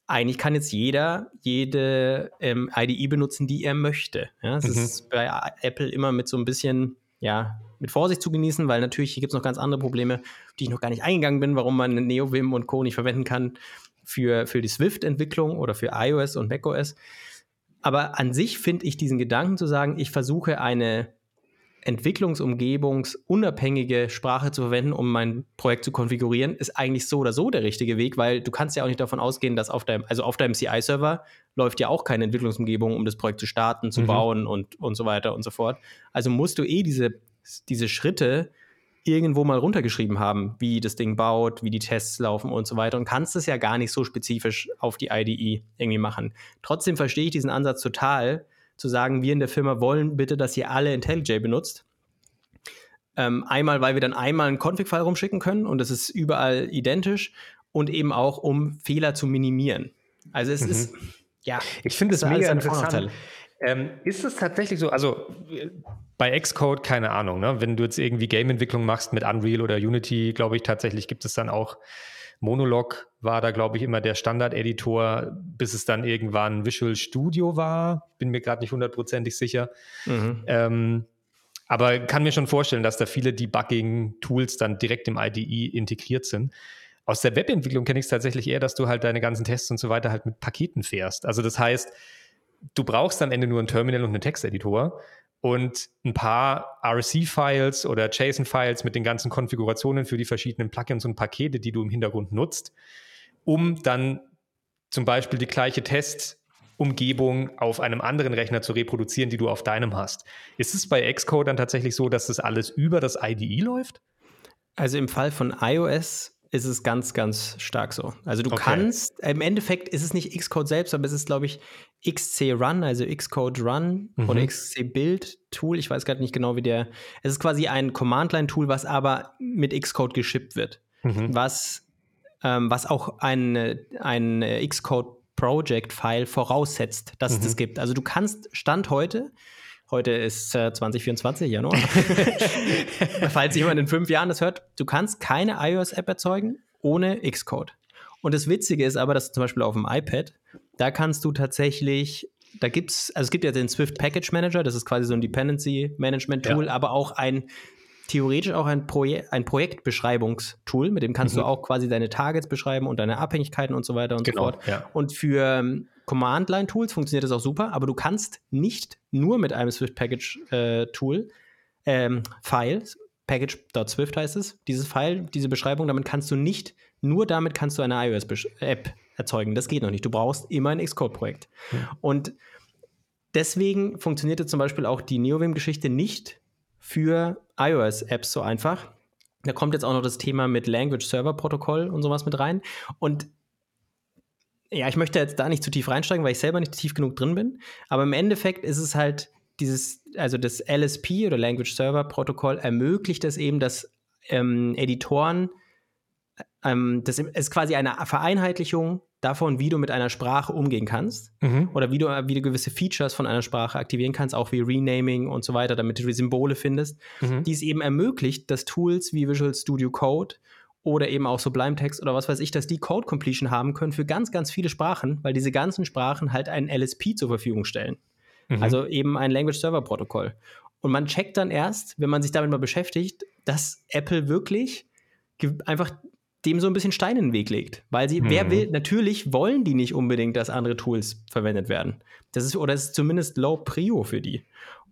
eigentlich kann jetzt jeder jede ähm, IDE benutzen, die er möchte. Ja, das mhm. ist bei Apple immer mit so ein bisschen, ja, mit Vorsicht zu genießen, weil natürlich hier gibt es noch ganz andere Probleme, die ich noch gar nicht eingegangen bin, warum man NeoVim und Co. nicht verwenden kann für, für die Swift-Entwicklung oder für iOS und macOS. Aber an sich finde ich diesen Gedanken zu sagen, ich versuche eine entwicklungsumgebungsunabhängige Sprache zu verwenden, um mein Projekt zu konfigurieren, ist eigentlich so oder so der richtige Weg, weil du kannst ja auch nicht davon ausgehen, dass auf deinem, also auf deinem CI-Server läuft ja auch keine Entwicklungsumgebung, um das Projekt zu starten, zu mhm. bauen und, und so weiter und so fort. Also musst du eh diese, diese Schritte irgendwo mal runtergeschrieben haben, wie das Ding baut, wie die Tests laufen und so weiter und kannst es ja gar nicht so spezifisch auf die IDE irgendwie machen. Trotzdem verstehe ich diesen Ansatz total, zu sagen, wir in der Firma wollen bitte, dass ihr alle IntelliJ benutzt. Ähm, einmal, weil wir dann einmal einen Config-File rumschicken können und das ist überall identisch und eben auch, um Fehler zu minimieren. Also es mhm. ist, ja. Ich finde es mega interessant. Ähm, ist es tatsächlich so, also bei Xcode, keine Ahnung, ne? wenn du jetzt irgendwie Game-Entwicklung machst mit Unreal oder Unity, glaube ich, tatsächlich gibt es dann auch Monolog war da, glaube ich, immer der Standard-Editor, bis es dann irgendwann Visual Studio war. Bin mir gerade nicht hundertprozentig sicher. Mhm. Ähm, aber kann mir schon vorstellen, dass da viele Debugging-Tools dann direkt im IDE integriert sind. Aus der Webentwicklung kenne ich es tatsächlich eher, dass du halt deine ganzen Tests und so weiter halt mit Paketen fährst. Also das heißt, du brauchst am Ende nur ein Terminal und einen Texteditor und ein paar RC-Files oder JSON-Files mit den ganzen Konfigurationen für die verschiedenen Plugins und Pakete, die du im Hintergrund nutzt, um dann zum Beispiel die gleiche Testumgebung auf einem anderen Rechner zu reproduzieren, die du auf deinem hast. Ist es bei Xcode dann tatsächlich so, dass das alles über das IDE läuft? Also im Fall von iOS ist es ganz, ganz stark so. Also du okay. kannst, im Endeffekt ist es nicht Xcode selbst, aber es ist, glaube ich, XC Run, also Xcode Run mhm. oder XC Build Tool. Ich weiß gerade nicht genau, wie der. Es ist quasi ein Command-Line-Tool, was aber mit Xcode geschippt wird. Mhm. Was, ähm, was auch ein, ein Xcode Project-File voraussetzt, dass mhm. es das gibt. Also du kannst Stand heute Heute ist äh, 2024, Januar. Falls jemand in fünf Jahren das hört, du kannst keine iOS-App erzeugen ohne Xcode. Und das Witzige ist aber, dass zum Beispiel auf dem iPad, da kannst du tatsächlich, da gibt es, also es gibt ja den Swift Package Manager, das ist quasi so ein Dependency Management Tool, ja. aber auch ein theoretisch auch ein, Proje ein Projektbeschreibungstool, mit dem kannst mhm. du auch quasi deine Targets beschreiben und deine Abhängigkeiten und so weiter und genau, so fort. Ja. Und für ähm, Command-Line-Tools funktioniert das auch super, aber du kannst nicht nur mit einem Swift-Package-Tool, äh, ähm, File, package.swift heißt es, dieses File, diese Beschreibung, damit kannst du nicht, nur damit kannst du eine iOS-App erzeugen. Das geht noch nicht. Du brauchst immer ein Xcode-Projekt. Mhm. Und deswegen funktionierte zum Beispiel auch die NeoVim-Geschichte nicht für iOS-Apps so einfach. Da kommt jetzt auch noch das Thema mit Language Server Protokoll und sowas mit rein. Und ja, ich möchte jetzt da nicht zu tief reinsteigen, weil ich selber nicht tief genug drin bin. Aber im Endeffekt ist es halt dieses, also das LSP oder Language Server Protokoll ermöglicht es eben, dass ähm, Editoren, ähm, das ist quasi eine Vereinheitlichung davon, wie du mit einer Sprache umgehen kannst mhm. oder wie du, wie du gewisse Features von einer Sprache aktivieren kannst, auch wie Renaming und so weiter, damit du Symbole findest, mhm. die es eben ermöglicht, dass Tools wie Visual Studio Code oder eben auch Sublime Text oder was weiß ich, dass die Code Completion haben können für ganz, ganz viele Sprachen, weil diese ganzen Sprachen halt einen LSP zur Verfügung stellen. Mhm. Also eben ein Language Server Protokoll. Und man checkt dann erst, wenn man sich damit mal beschäftigt, dass Apple wirklich einfach dem so ein bisschen Stein in den Weg legt. Weil sie, mhm. wer will, natürlich wollen die nicht unbedingt, dass andere Tools verwendet werden. Das ist, oder es ist zumindest low prio für die.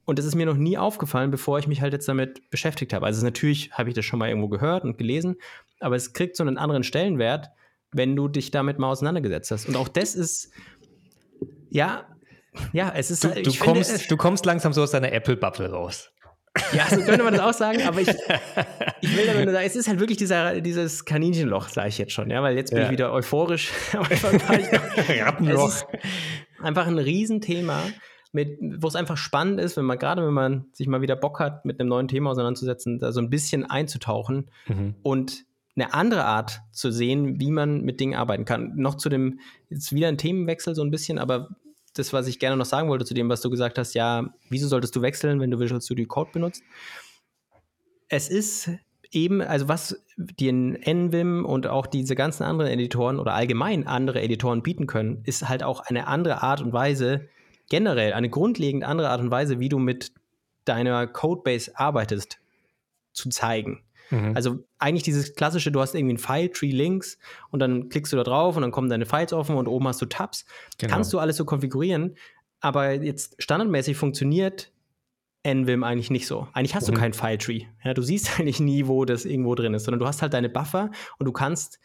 Und das ist mir noch nie aufgefallen, bevor ich mich halt jetzt damit beschäftigt habe. Also natürlich habe ich das schon mal irgendwo gehört und gelesen, aber es kriegt so einen anderen Stellenwert, wenn du dich damit mal auseinandergesetzt hast. Und auch das ist, ja, ja, es ist. Du, du kommst, finde, du kommst langsam so aus deiner Apple-Bubble raus. Ja, so könnte man das auch sagen, aber ich, ich will damit nur sagen, es ist halt wirklich dieser, dieses Kaninchenloch, sage ich jetzt schon, ja, weil jetzt bin ja. ich wieder euphorisch. Rattenloch. einfach ein Riesenthema, wo es einfach spannend ist, wenn man gerade, wenn man sich mal wieder Bock hat, mit einem neuen Thema auseinanderzusetzen, da so ein bisschen einzutauchen mhm. und eine andere Art zu sehen, wie man mit Dingen arbeiten kann. Noch zu dem, jetzt wieder ein Themenwechsel so ein bisschen, aber das, was ich gerne noch sagen wollte zu dem, was du gesagt hast, ja, wieso solltest du wechseln, wenn du Visual Studio Code benutzt? Es ist eben, also was die NVIM und auch diese ganzen anderen Editoren oder allgemein andere Editoren bieten können, ist halt auch eine andere Art und Weise, generell eine grundlegend andere Art und Weise, wie du mit deiner Codebase arbeitest, zu zeigen. Mhm. Also eigentlich dieses klassische, du hast irgendwie ein File-Tree links und dann klickst du da drauf und dann kommen deine Files offen und oben hast du Tabs. Genau. Kannst du alles so konfigurieren, aber jetzt standardmäßig funktioniert NVIM eigentlich nicht so. Eigentlich hast mhm. du kein File-Tree. Ja, du siehst eigentlich nie, wo das irgendwo drin ist, sondern du hast halt deine Buffer und du kannst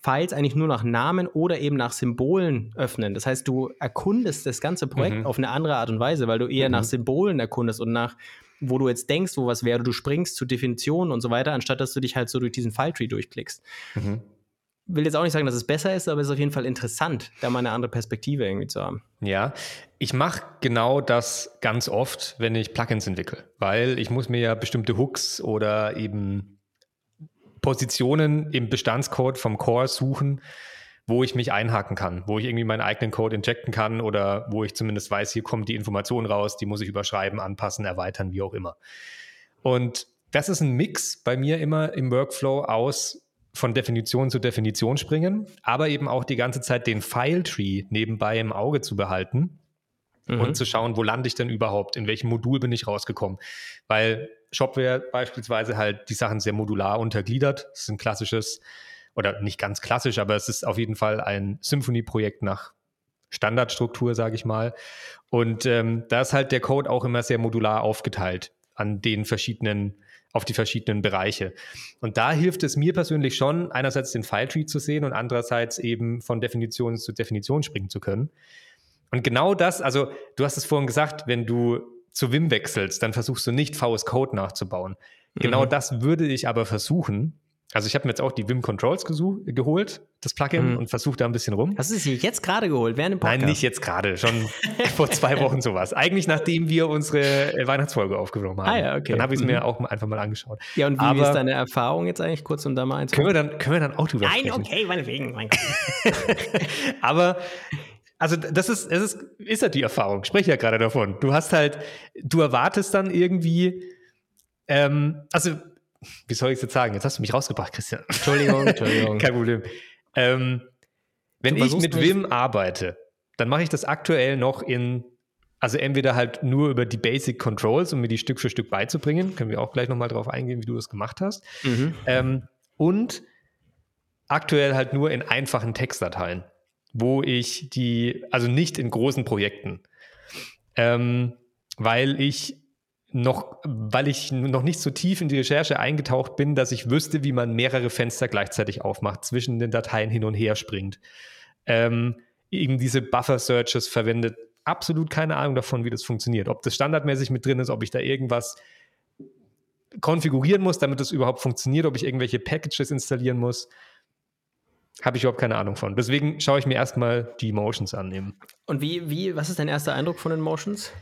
Files eigentlich nur nach Namen oder eben nach Symbolen öffnen. Das heißt, du erkundest das ganze Projekt mhm. auf eine andere Art und Weise, weil du eher mhm. nach Symbolen erkundest und nach wo du jetzt denkst, wo was wäre, du springst zu Definitionen und so weiter, anstatt dass du dich halt so durch diesen File-Tree durchklickst. Mhm. Will jetzt auch nicht sagen, dass es besser ist, aber es ist auf jeden Fall interessant, da mal eine andere Perspektive irgendwie zu haben. Ja, ich mache genau das ganz oft, wenn ich Plugins entwickle, weil ich muss mir ja bestimmte Hooks oder eben Positionen im Bestandscode vom Core suchen, wo ich mich einhaken kann, wo ich irgendwie meinen eigenen Code injecten kann oder wo ich zumindest weiß, hier kommt die Information raus, die muss ich überschreiben, anpassen, erweitern, wie auch immer. Und das ist ein Mix bei mir immer im Workflow aus von Definition zu Definition springen, aber eben auch die ganze Zeit den File-Tree nebenbei im Auge zu behalten mhm. und zu schauen, wo lande ich denn überhaupt, in welchem Modul bin ich rausgekommen. Weil Shopware beispielsweise halt die Sachen sehr modular untergliedert. Das ist ein klassisches oder nicht ganz klassisch, aber es ist auf jeden Fall ein Symphony-Projekt nach Standardstruktur, sage ich mal. Und ähm, da ist halt der Code auch immer sehr modular aufgeteilt an den verschiedenen, auf die verschiedenen Bereiche. Und da hilft es mir persönlich schon, einerseits den File-Tree zu sehen und andererseits eben von Definition zu Definition springen zu können. Und genau das, also du hast es vorhin gesagt, wenn du zu Vim wechselst, dann versuchst du nicht VS Code nachzubauen. Genau mhm. das würde ich aber versuchen, also ich habe mir jetzt auch die Vim Controls geholt, das Plugin, mhm. und versuche da ein bisschen rum. Hast du es jetzt gerade geholt, während dem Podcast? Nein, nicht jetzt gerade, schon vor zwei Wochen sowas. Eigentlich nachdem wir unsere äh, Weihnachtsfolge aufgenommen haben. Ah ja, okay. Dann habe ich es mhm. mir auch einfach mal angeschaut. Ja, und wie Aber, ist deine Erfahrung jetzt eigentlich, kurz um da mal einzuholen? Können wir dann, können wir dann auch drüber Nein, sprechen? okay, meinetwegen. Mein Aber also das ist, es ist, ist ja die Erfahrung, ich spreche ja gerade davon. Du hast halt, du erwartest dann irgendwie, ähm, also wie soll ich es jetzt sagen? Jetzt hast du mich rausgebracht, Christian. Entschuldigung, Entschuldigung. Kein Problem. Ähm, Wenn ich mit Vim arbeite, dann mache ich das aktuell noch in, also entweder halt nur über die Basic Controls, um mir die Stück für Stück beizubringen. Können wir auch gleich nochmal drauf eingehen, wie du das gemacht hast. Mhm. Ähm, und aktuell halt nur in einfachen Textdateien, wo ich die, also nicht in großen Projekten, ähm, weil ich noch, weil ich noch nicht so tief in die Recherche eingetaucht bin, dass ich wüsste, wie man mehrere Fenster gleichzeitig aufmacht, zwischen den Dateien hin und her springt. Ähm, eben diese Buffer-Searches verwendet. Absolut keine Ahnung davon, wie das funktioniert. Ob das standardmäßig mit drin ist, ob ich da irgendwas konfigurieren muss, damit das überhaupt funktioniert, ob ich irgendwelche Packages installieren muss. Habe ich überhaupt keine Ahnung von. Deswegen schaue ich mir erstmal die Motions an. Und wie, wie, was ist dein erster Eindruck von den Motions?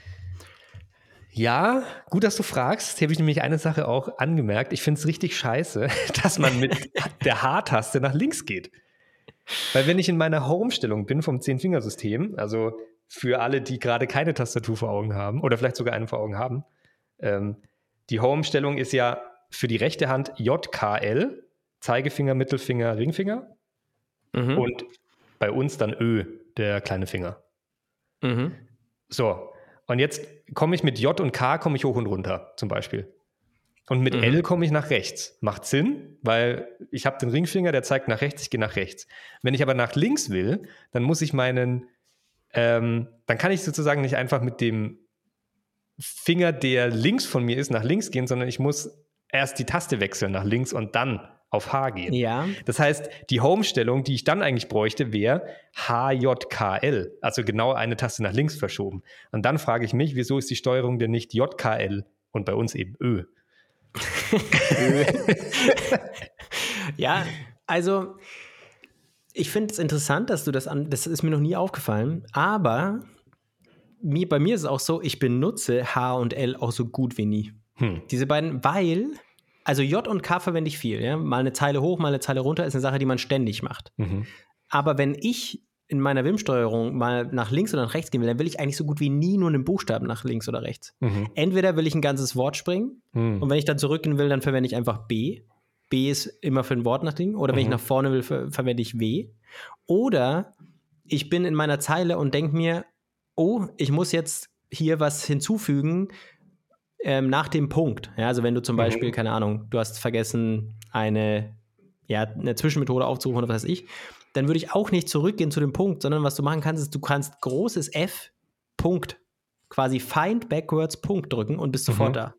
Ja, gut, dass du fragst. Hier habe ich nämlich eine Sache auch angemerkt. Ich finde es richtig scheiße, dass man mit der H-Taste nach links geht. Weil wenn ich in meiner Home-Stellung bin vom Zehn-Fingersystem, also für alle, die gerade keine Tastatur vor Augen haben oder vielleicht sogar eine vor Augen haben, ähm, die Home-Stellung ist ja für die rechte Hand JKL, Zeigefinger, Mittelfinger, Ringfinger. Mhm. Und bei uns dann Ö, der kleine Finger. Mhm. So, und jetzt komme ich mit J und K komme ich hoch und runter, zum Beispiel. Und mit mhm. L komme ich nach rechts. Macht Sinn, weil ich habe den Ringfinger, der zeigt nach rechts, ich gehe nach rechts. Wenn ich aber nach links will, dann muss ich meinen, ähm, dann kann ich sozusagen nicht einfach mit dem Finger, der links von mir ist, nach links gehen, sondern ich muss erst die Taste wechseln nach links und dann auf H gehen. Ja. Das heißt, die Home-Stellung, die ich dann eigentlich bräuchte, wäre HJKL, also genau eine Taste nach links verschoben. Und dann frage ich mich, wieso ist die Steuerung denn nicht JKL und bei uns eben Ö? ja, also ich finde es interessant, dass du das an, das ist mir noch nie aufgefallen, aber mir, bei mir ist es auch so, ich benutze H und L auch so gut wie nie. Hm. Diese beiden, weil, also J und K verwende ich viel, ja. Mal eine Zeile hoch, mal eine Zeile runter ist eine Sache, die man ständig macht. Mhm. Aber wenn ich in meiner WIM-Steuerung mal nach links oder nach rechts gehen will, dann will ich eigentlich so gut wie nie nur einen Buchstaben nach links oder rechts. Mhm. Entweder will ich ein ganzes Wort springen mhm. und wenn ich dann zurückgehen will, dann verwende ich einfach B. B ist immer für ein Wort nach links. Oder wenn ich mhm. nach vorne will, ver verwende ich W. Oder ich bin in meiner Zeile und denke mir, oh, ich muss jetzt hier was hinzufügen ähm, nach dem Punkt. Ja, also wenn du zum mhm. Beispiel, keine Ahnung, du hast vergessen, eine, ja, eine Zwischenmethode aufzurufen oder was weiß ich, dann würde ich auch nicht zurückgehen zu dem Punkt, sondern was du machen kannst, ist, du kannst großes F, Punkt, quasi Find Backwards Punkt drücken und bist sofort mhm. da.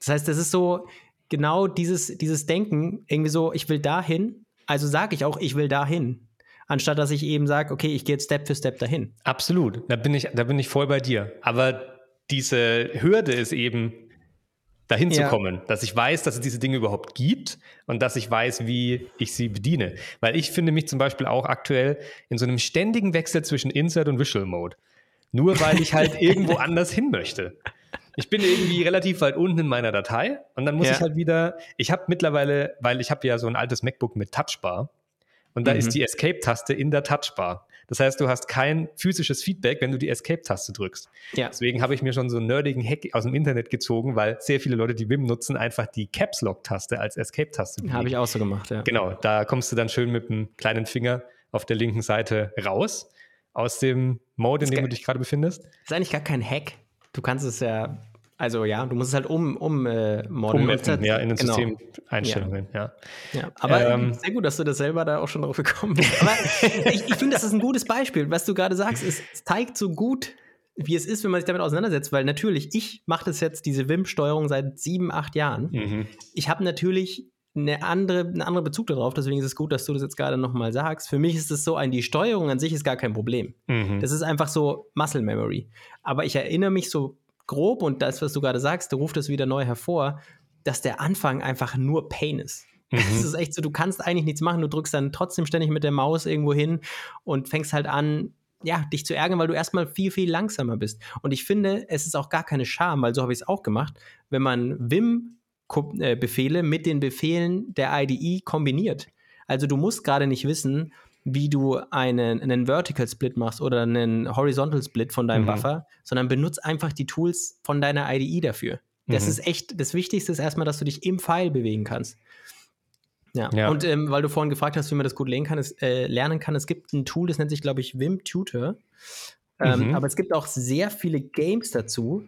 Das heißt, das ist so genau dieses, dieses Denken, irgendwie so, ich will dahin, also sage ich auch, ich will dahin. Anstatt dass ich eben sage, okay, ich gehe jetzt Step für Step dahin. Absolut, da bin ich, da bin ich voll bei dir. Aber diese Hürde ist eben, dahin ja. zu kommen, dass ich weiß, dass es diese Dinge überhaupt gibt und dass ich weiß, wie ich sie bediene. Weil ich finde mich zum Beispiel auch aktuell in so einem ständigen Wechsel zwischen Insert und Visual Mode. Nur weil ich halt irgendwo anders hin möchte. Ich bin irgendwie relativ weit unten in meiner Datei und dann muss ja. ich halt wieder, ich habe mittlerweile, weil ich habe ja so ein altes MacBook mit Touchbar und da mhm. ist die Escape-Taste in der Touchbar. Das heißt, du hast kein physisches Feedback, wenn du die Escape-Taste drückst. Ja. Deswegen habe ich mir schon so einen nerdigen Hack aus dem Internet gezogen, weil sehr viele Leute, die Wim nutzen, einfach die Caps Lock-Taste als Escape-Taste. Habe ich auch so gemacht, ja. Genau, da kommst du dann schön mit dem kleinen Finger auf der linken Seite raus aus dem Mode, in dem du dich gerade befindest. Das ist eigentlich gar kein Hack. Du kannst es ja also ja, du musst es halt um, um äh, modeln. Ummappen, ja, in den genau. Systemeinstellungen, ja. ja. ja. Aber ähm, sehr gut, dass du das selber da auch schon drauf gekommen bist. Aber ich, ich finde, das ist ein gutes Beispiel. Was du gerade sagst, es zeigt so gut, wie es ist, wenn man sich damit auseinandersetzt, weil natürlich, ich mache das jetzt, diese WIM-Steuerung seit sieben, acht Jahren. Mhm. Ich habe natürlich eine andere, einen anderen Bezug darauf, deswegen ist es gut, dass du das jetzt gerade nochmal sagst. Für mich ist es so ein, die Steuerung an sich ist gar kein Problem. Mhm. Das ist einfach so Muscle Memory. Aber ich erinnere mich so grob und das, was du gerade sagst, ruft es wieder neu hervor, dass der Anfang einfach nur Pain ist. Mhm. Es ist echt so, du kannst eigentlich nichts machen, du drückst dann trotzdem ständig mit der Maus irgendwo hin und fängst halt an, ja, dich zu ärgern, weil du erstmal viel, viel langsamer bist. Und ich finde, es ist auch gar keine Scham, weil so habe ich es auch gemacht, wenn man Vim-Befehle mit den Befehlen der IDE kombiniert. Also du musst gerade nicht wissen, wie du einen, einen Vertical Split machst oder einen Horizontal Split von deinem mhm. Buffer, sondern benutze einfach die Tools von deiner IDE dafür. Das mhm. ist echt, das Wichtigste ist erstmal, dass du dich im File bewegen kannst. Ja, ja. und ähm, weil du vorhin gefragt hast, wie man das gut lernen kann, es, äh, lernen kann, es gibt ein Tool, das nennt sich, glaube ich, Wim Tutor. Ähm, mhm. Aber es gibt auch sehr viele Games dazu,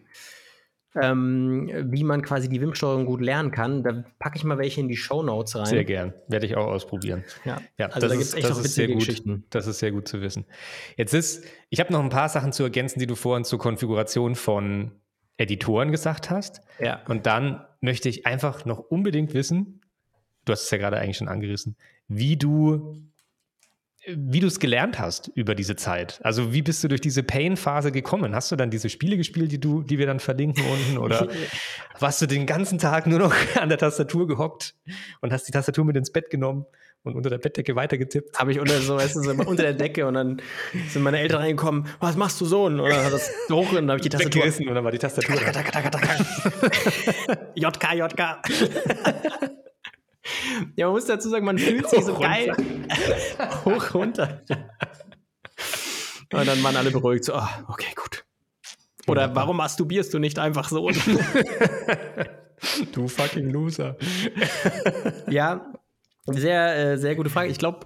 ähm, wie man quasi die WIM-Steuerung gut lernen kann. Da packe ich mal welche in die Show Notes rein. Sehr gern. Werde ich auch ausprobieren. Ja, ja also das da gibt es echt noch witzige Geschichten. Das ist sehr gut zu wissen. Jetzt ist, ich habe noch ein paar Sachen zu ergänzen, die du vorhin zur Konfiguration von Editoren gesagt hast. Ja. Und dann möchte ich einfach noch unbedingt wissen, du hast es ja gerade eigentlich schon angerissen, wie du wie du es gelernt hast über diese Zeit. Also wie bist du durch diese Pain-Phase gekommen? Hast du dann diese Spiele gespielt, die du, die wir dann verlinken unten? Oder warst du den ganzen Tag nur noch an der Tastatur gehockt und hast die Tastatur mit ins Bett genommen und unter der Bettdecke weitergetippt? Habe ich unter so, weißt du, so unter der Decke und dann sind meine Eltern reingekommen, was machst du so? Und dann hat das hoch und dann habe ich die Tastatur. und dann war die Tastatur. JK, JK. Ja, man muss dazu sagen, man fühlt sich so geil. Hoch runter. Und dann waren alle beruhigt, so, oh, okay, gut. Oder warum masturbierst du nicht einfach so? du fucking Loser. ja, sehr, äh, sehr gute Frage. Ich glaube,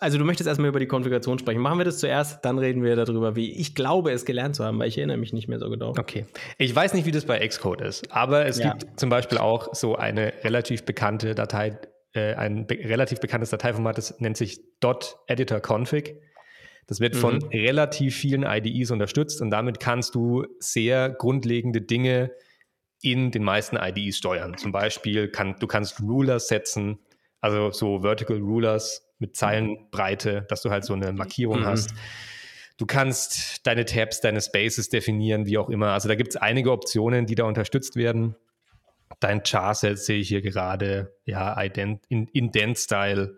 also du möchtest erstmal über die Konfiguration sprechen. Machen wir das zuerst, dann reden wir darüber, wie ich glaube, es gelernt zu haben, weil ich erinnere mich nicht mehr so genau. Okay. Ich weiß nicht, wie das bei Xcode ist, aber es ja. gibt zum Beispiel auch so eine relativ bekannte Datei, äh, ein be relativ bekanntes Dateiformat, das nennt sich .editor_config. Das wird von mhm. relativ vielen IDEs unterstützt und damit kannst du sehr grundlegende Dinge in den meisten IDEs steuern. Zum Beispiel kann, du kannst Ruler setzen, also so Vertical Rulers mit Zeilenbreite, dass du halt so eine Markierung mhm. hast. Du kannst deine Tabs, deine Spaces definieren, wie auch immer. Also da gibt es einige Optionen, die da unterstützt werden. Dein Charset sehe ich hier gerade, ja, Ident, Indent-Style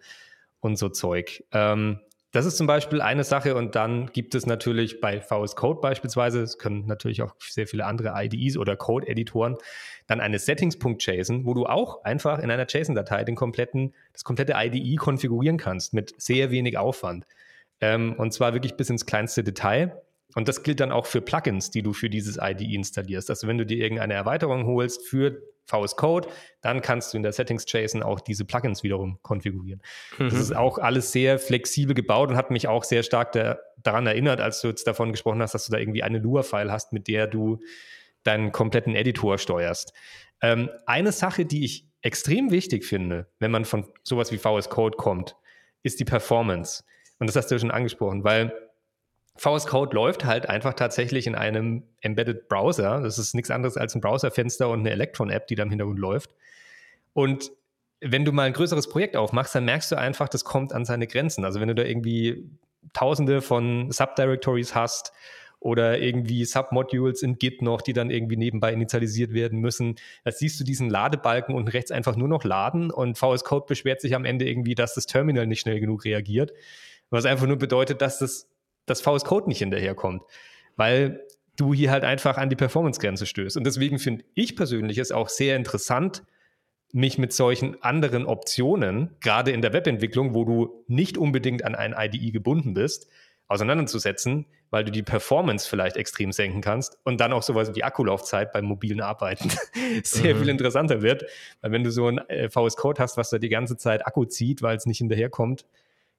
und so Zeug. Ähm, das ist zum Beispiel eine Sache und dann gibt es natürlich bei VS Code beispielsweise, es können natürlich auch sehr viele andere IDEs oder Code-Editoren, dann eine Settings.json, wo du auch einfach in einer JSON-Datei den kompletten, das komplette IDE konfigurieren kannst mit sehr wenig Aufwand. Ähm, und zwar wirklich bis ins kleinste Detail. Und das gilt dann auch für Plugins, die du für dieses IDE installierst. Also wenn du dir irgendeine Erweiterung holst für VS Code, dann kannst du in der Settings JSON auch diese Plugins wiederum konfigurieren. Mhm. Das ist auch alles sehr flexibel gebaut und hat mich auch sehr stark der, daran erinnert, als du jetzt davon gesprochen hast, dass du da irgendwie eine Lua-File hast, mit der du deinen kompletten Editor steuerst. Ähm, eine Sache, die ich extrem wichtig finde, wenn man von sowas wie VS Code kommt, ist die Performance. Und das hast du ja schon angesprochen, weil VS Code läuft halt einfach tatsächlich in einem Embedded Browser. Das ist nichts anderes als ein Browserfenster und eine Electron-App, die da im Hintergrund läuft. Und wenn du mal ein größeres Projekt aufmachst, dann merkst du einfach, das kommt an seine Grenzen. Also wenn du da irgendwie tausende von Subdirectories hast oder irgendwie Submodules in Git noch, die dann irgendwie nebenbei initialisiert werden müssen. Da siehst du diesen Ladebalken unten rechts einfach nur noch laden und VS Code beschwert sich am Ende irgendwie, dass das Terminal nicht schnell genug reagiert. Was einfach nur bedeutet, dass das dass VS Code nicht hinterherkommt, weil du hier halt einfach an die Performance-Grenze stößt. Und deswegen finde ich persönlich es auch sehr interessant, mich mit solchen anderen Optionen, gerade in der Webentwicklung, wo du nicht unbedingt an ein IDE gebunden bist, auseinanderzusetzen, weil du die Performance vielleicht extrem senken kannst und dann auch sowas wie Akkulaufzeit beim mobilen Arbeiten sehr mhm. viel interessanter wird. Weil wenn du so ein äh, VS Code hast, was da die ganze Zeit Akku zieht, weil es nicht hinterherkommt,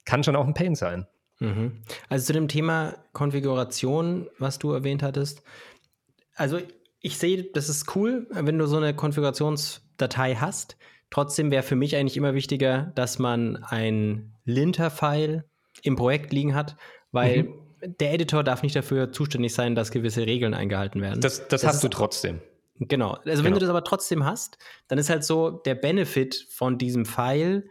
kann schon auch ein Pain sein. Mhm. Also zu dem Thema Konfiguration, was du erwähnt hattest. Also ich sehe, das ist cool, wenn du so eine Konfigurationsdatei hast. Trotzdem wäre für mich eigentlich immer wichtiger, dass man ein Linter-File im Projekt liegen hat, weil mhm. der Editor darf nicht dafür zuständig sein, dass gewisse Regeln eingehalten werden. Das, das, das hast du trotzdem. Genau. Also genau. wenn du das aber trotzdem hast, dann ist halt so der Benefit von diesem File,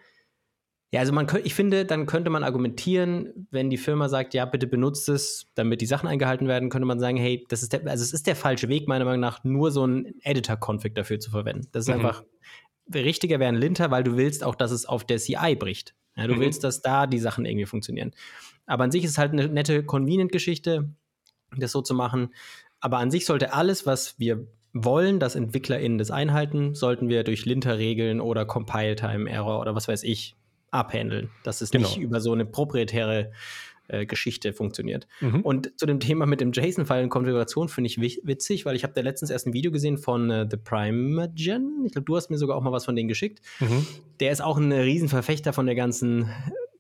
ja, also man könnte, ich finde, dann könnte man argumentieren, wenn die Firma sagt, ja, bitte benutzt es, damit die Sachen eingehalten werden, könnte man sagen, hey, das ist der, also es ist der falsche Weg, meiner Meinung nach, nur so ein Editor-Config dafür zu verwenden. Das ist mhm. einfach richtiger wäre ein Linter, weil du willst auch, dass es auf der CI bricht. Ja, du mhm. willst, dass da die Sachen irgendwie funktionieren. Aber an sich ist es halt eine nette Convenient-Geschichte, das so zu machen. Aber an sich sollte alles, was wir wollen, dass EntwicklerInnen das einhalten, sollten wir durch Linter regeln oder Compile-Time-Error oder was weiß ich abhandeln. Dass es genau. nicht über so eine proprietäre JSON-Geschichte funktioniert. Mhm. Und zu dem Thema mit dem JSON-File und Konfiguration finde ich witzig, weil ich habe da letztens erst ein Video gesehen von äh, The Primegen. Ich glaube, du hast mir sogar auch mal was von denen geschickt. Mhm. Der ist auch ein Riesenverfechter von der ganzen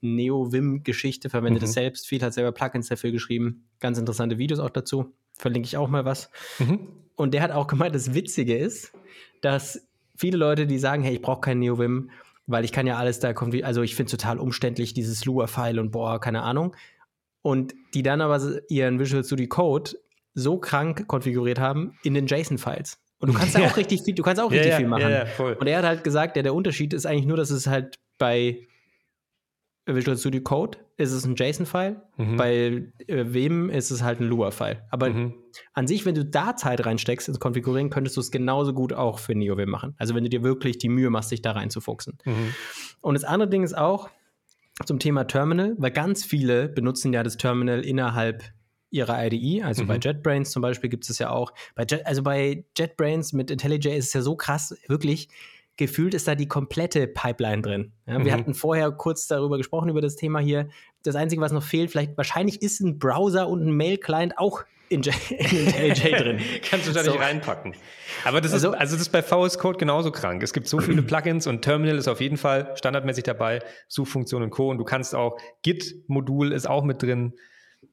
Neo-Vim-Geschichte, verwendet mhm. es selbst, viel hat selber Plugins dafür geschrieben. Ganz interessante Videos auch dazu. Verlinke ich auch mal was. Mhm. Und der hat auch gemeint, das Witzige ist, dass viele Leute, die sagen, hey, ich brauche kein Neo-Vim, weil ich kann ja alles da kommen, also ich finde es total umständlich, dieses Lua-File und boah, keine Ahnung. Und die dann aber ihren Visual Studio Code so krank konfiguriert haben in den JSON-Files. Und du kannst da auch richtig viel, du kannst auch richtig ja, viel machen. Ja, und er hat halt gesagt, ja, der Unterschied ist eigentlich nur, dass es halt bei Visual Studio Code ist es ein JSON-File, mhm. bei äh, wem ist es halt ein Lua-File. Aber mhm. an sich, wenn du da Zeit reinsteckst ins Konfigurieren, könntest du es genauso gut auch für NeoVim machen. Also wenn du dir wirklich die Mühe machst, dich da reinzufuchsen. Mhm. Und das andere Ding ist auch zum Thema Terminal, weil ganz viele benutzen ja das Terminal innerhalb ihrer IDE, also bei mhm. JetBrains zum Beispiel gibt es ja auch. Bei Jet, also bei JetBrains mit IntelliJ ist es ja so krass, wirklich, gefühlt ist da die komplette Pipeline drin. Ja, mhm. Wir hatten vorher kurz darüber gesprochen, über das Thema hier. Das Einzige, was noch fehlt, vielleicht wahrscheinlich ist ein Browser und ein Mail-Client auch in, J in IntelliJ drin. Kannst du da so. nicht reinpacken. Aber das also, ist, also das ist bei VS Code genauso krank. Es gibt so viele Plugins und Terminal ist auf jeden Fall standardmäßig dabei, Suchfunktion und Co. Und du kannst auch, Git-Modul ist auch mit drin.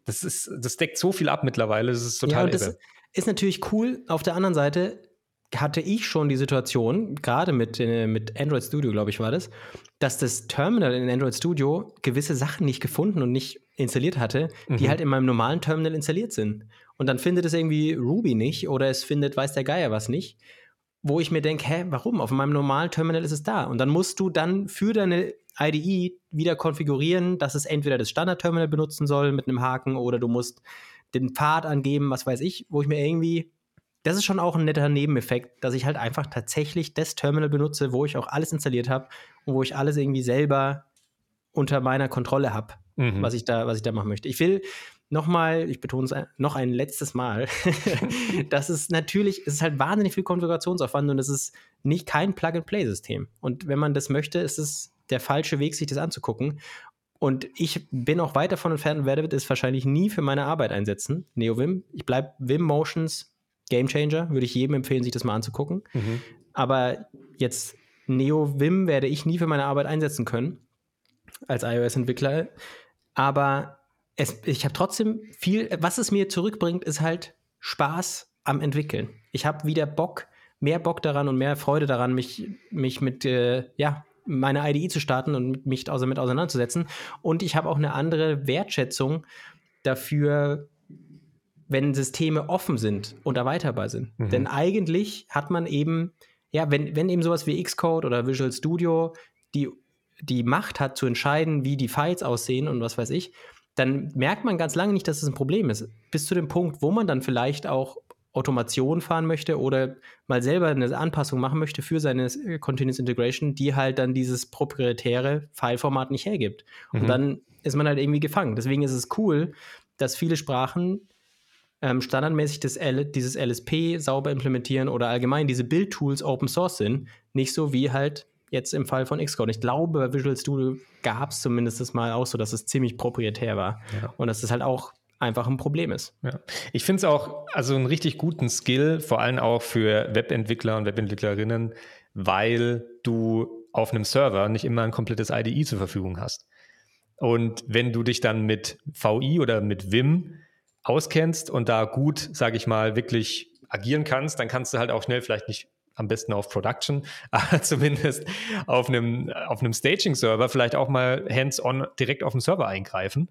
Das ist, das deckt so viel ab mittlerweile. Das ist total ja, das ist natürlich cool. Auf der anderen Seite, hatte ich schon die Situation, gerade mit, äh, mit Android Studio, glaube ich, war das, dass das Terminal in Android Studio gewisse Sachen nicht gefunden und nicht installiert hatte, mhm. die halt in meinem normalen Terminal installiert sind. Und dann findet es irgendwie Ruby nicht oder es findet weiß der Geier was nicht, wo ich mir denke, hä, warum? Auf meinem normalen Terminal ist es da. Und dann musst du dann für deine IDE wieder konfigurieren, dass es entweder das Standard-Terminal benutzen soll mit einem Haken oder du musst den Pfad angeben, was weiß ich, wo ich mir irgendwie das ist schon auch ein netter Nebeneffekt, dass ich halt einfach tatsächlich das Terminal benutze, wo ich auch alles installiert habe und wo ich alles irgendwie selber unter meiner Kontrolle habe, mhm. was ich da, was ich da machen möchte. Ich will nochmal, ich betone es noch ein letztes Mal, das ist natürlich, es ist halt wahnsinnig viel Konfigurationsaufwand und es ist nicht kein Plug-and-Play-System. Und wenn man das möchte, ist es der falsche Weg, sich das anzugucken. Und ich bin auch weit davon entfernt und werde es wahrscheinlich nie für meine Arbeit einsetzen, NeoVim. Ich bleibe Vim Motions Game Changer, würde ich jedem empfehlen, sich das mal anzugucken. Mhm. Aber jetzt Neo Vim werde ich nie für meine Arbeit einsetzen können als iOS-Entwickler. Aber es, ich habe trotzdem viel, was es mir zurückbringt, ist halt Spaß am Entwickeln. Ich habe wieder Bock, mehr Bock daran und mehr Freude daran, mich, mich mit, äh, ja, meine IDE zu starten und mich damit auseinanderzusetzen. Und ich habe auch eine andere Wertschätzung dafür, wenn Systeme offen sind und erweiterbar sind. Mhm. Denn eigentlich hat man eben, ja, wenn, wenn eben sowas wie Xcode oder Visual Studio die, die Macht hat zu entscheiden, wie die Files aussehen und was weiß ich, dann merkt man ganz lange nicht, dass es ein Problem ist. Bis zu dem Punkt, wo man dann vielleicht auch Automation fahren möchte oder mal selber eine Anpassung machen möchte für seine Continuous Integration, die halt dann dieses proprietäre Fileformat nicht hergibt. Mhm. Und dann ist man halt irgendwie gefangen. Deswegen ist es cool, dass viele Sprachen ähm, standardmäßig das L dieses LSP sauber implementieren oder allgemein diese Build-Tools Open Source sind. Nicht so wie halt jetzt im Fall von Xcode. Ich glaube, bei Visual Studio gab es zumindest das mal auch so, dass es ziemlich proprietär war. Ja. Und dass das halt auch einfach ein Problem ist. Ja. Ich finde es auch also einen richtig guten Skill, vor allem auch für Webentwickler und Webentwicklerinnen, weil du auf einem Server nicht immer ein komplettes IDE zur Verfügung hast. Und wenn du dich dann mit VI oder mit Vim auskennst und da gut, sage ich mal, wirklich agieren kannst, dann kannst du halt auch schnell vielleicht nicht am besten auf Production, aber zumindest auf einem, auf einem Staging-Server vielleicht auch mal hands-on direkt auf dem Server eingreifen.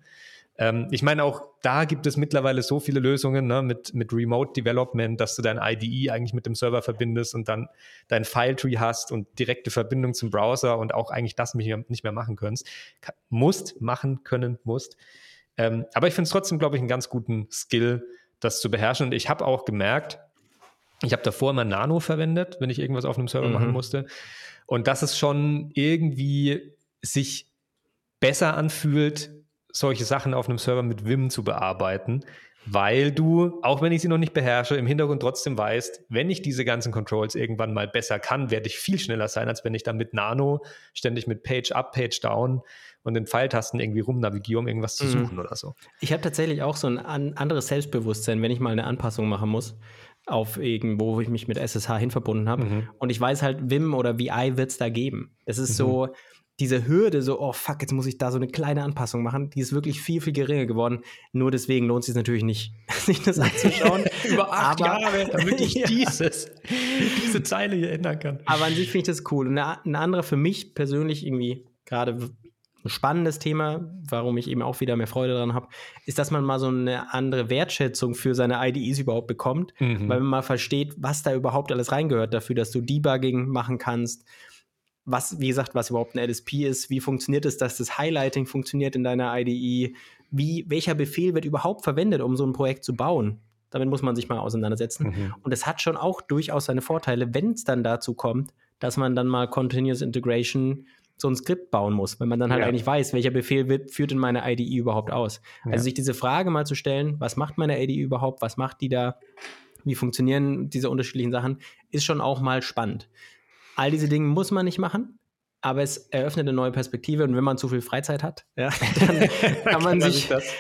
Ähm, ich meine, auch da gibt es mittlerweile so viele Lösungen ne, mit, mit Remote Development, dass du dein IDE eigentlich mit dem Server verbindest und dann dein File-Tree hast und direkte Verbindung zum Browser und auch eigentlich das nicht mehr, nicht mehr machen kannst. Musst, machen können, musst. Ähm, aber ich finde es trotzdem, glaube ich, einen ganz guten Skill, das zu beherrschen. Und ich habe auch gemerkt, ich habe davor immer Nano verwendet, wenn ich irgendwas auf einem Server mhm. machen musste. Und dass es schon irgendwie sich besser anfühlt, solche Sachen auf einem Server mit Vim zu bearbeiten, weil du, auch wenn ich sie noch nicht beherrsche, im Hintergrund trotzdem weißt, wenn ich diese ganzen Controls irgendwann mal besser kann, werde ich viel schneller sein, als wenn ich dann mit Nano ständig mit Page Up, Page Down und den Pfeiltasten irgendwie rumnavigiere, um irgendwas zu mhm. suchen mhm. oder so. Ich habe tatsächlich auch so ein an anderes Selbstbewusstsein, wenn ich mal eine Anpassung machen muss auf irgendwo, wo ich mich mit SSH hin verbunden habe. Mhm. Und ich weiß halt, Vim oder VI wird es da geben. Es ist mhm. so, diese Hürde, so, oh fuck, jetzt muss ich da so eine kleine Anpassung machen, die ist wirklich viel, viel geringer geworden. Nur deswegen lohnt es sich natürlich nicht, sich das anzuschauen. Über acht aber, Jahre, damit ich ja. dieses, diese Zeile hier ändern kann. Aber an sich finde ich das cool. Und eine, eine andere für mich persönlich irgendwie gerade ein spannendes Thema, warum ich eben auch wieder mehr Freude daran habe, ist, dass man mal so eine andere Wertschätzung für seine IDEs überhaupt bekommt, mhm. weil man mal versteht, was da überhaupt alles reingehört dafür, dass du Debugging machen kannst, was, wie gesagt, was überhaupt ein LSP ist, wie funktioniert es, dass das Highlighting funktioniert in deiner IDE, wie, welcher Befehl wird überhaupt verwendet, um so ein Projekt zu bauen. Damit muss man sich mal auseinandersetzen. Mhm. Und es hat schon auch durchaus seine Vorteile, wenn es dann dazu kommt, dass man dann mal Continuous Integration so ein Skript bauen muss, wenn man dann halt ja. eigentlich weiß, welcher Befehl wird, führt in meine IDE überhaupt aus. Ja. Also sich diese Frage mal zu stellen, was macht meine IDE überhaupt, was macht die da, wie funktionieren diese unterschiedlichen Sachen, ist schon auch mal spannend. All diese Dinge muss man nicht machen, aber es eröffnet eine neue Perspektive und wenn man zu viel Freizeit hat, ja, dann kann man sich das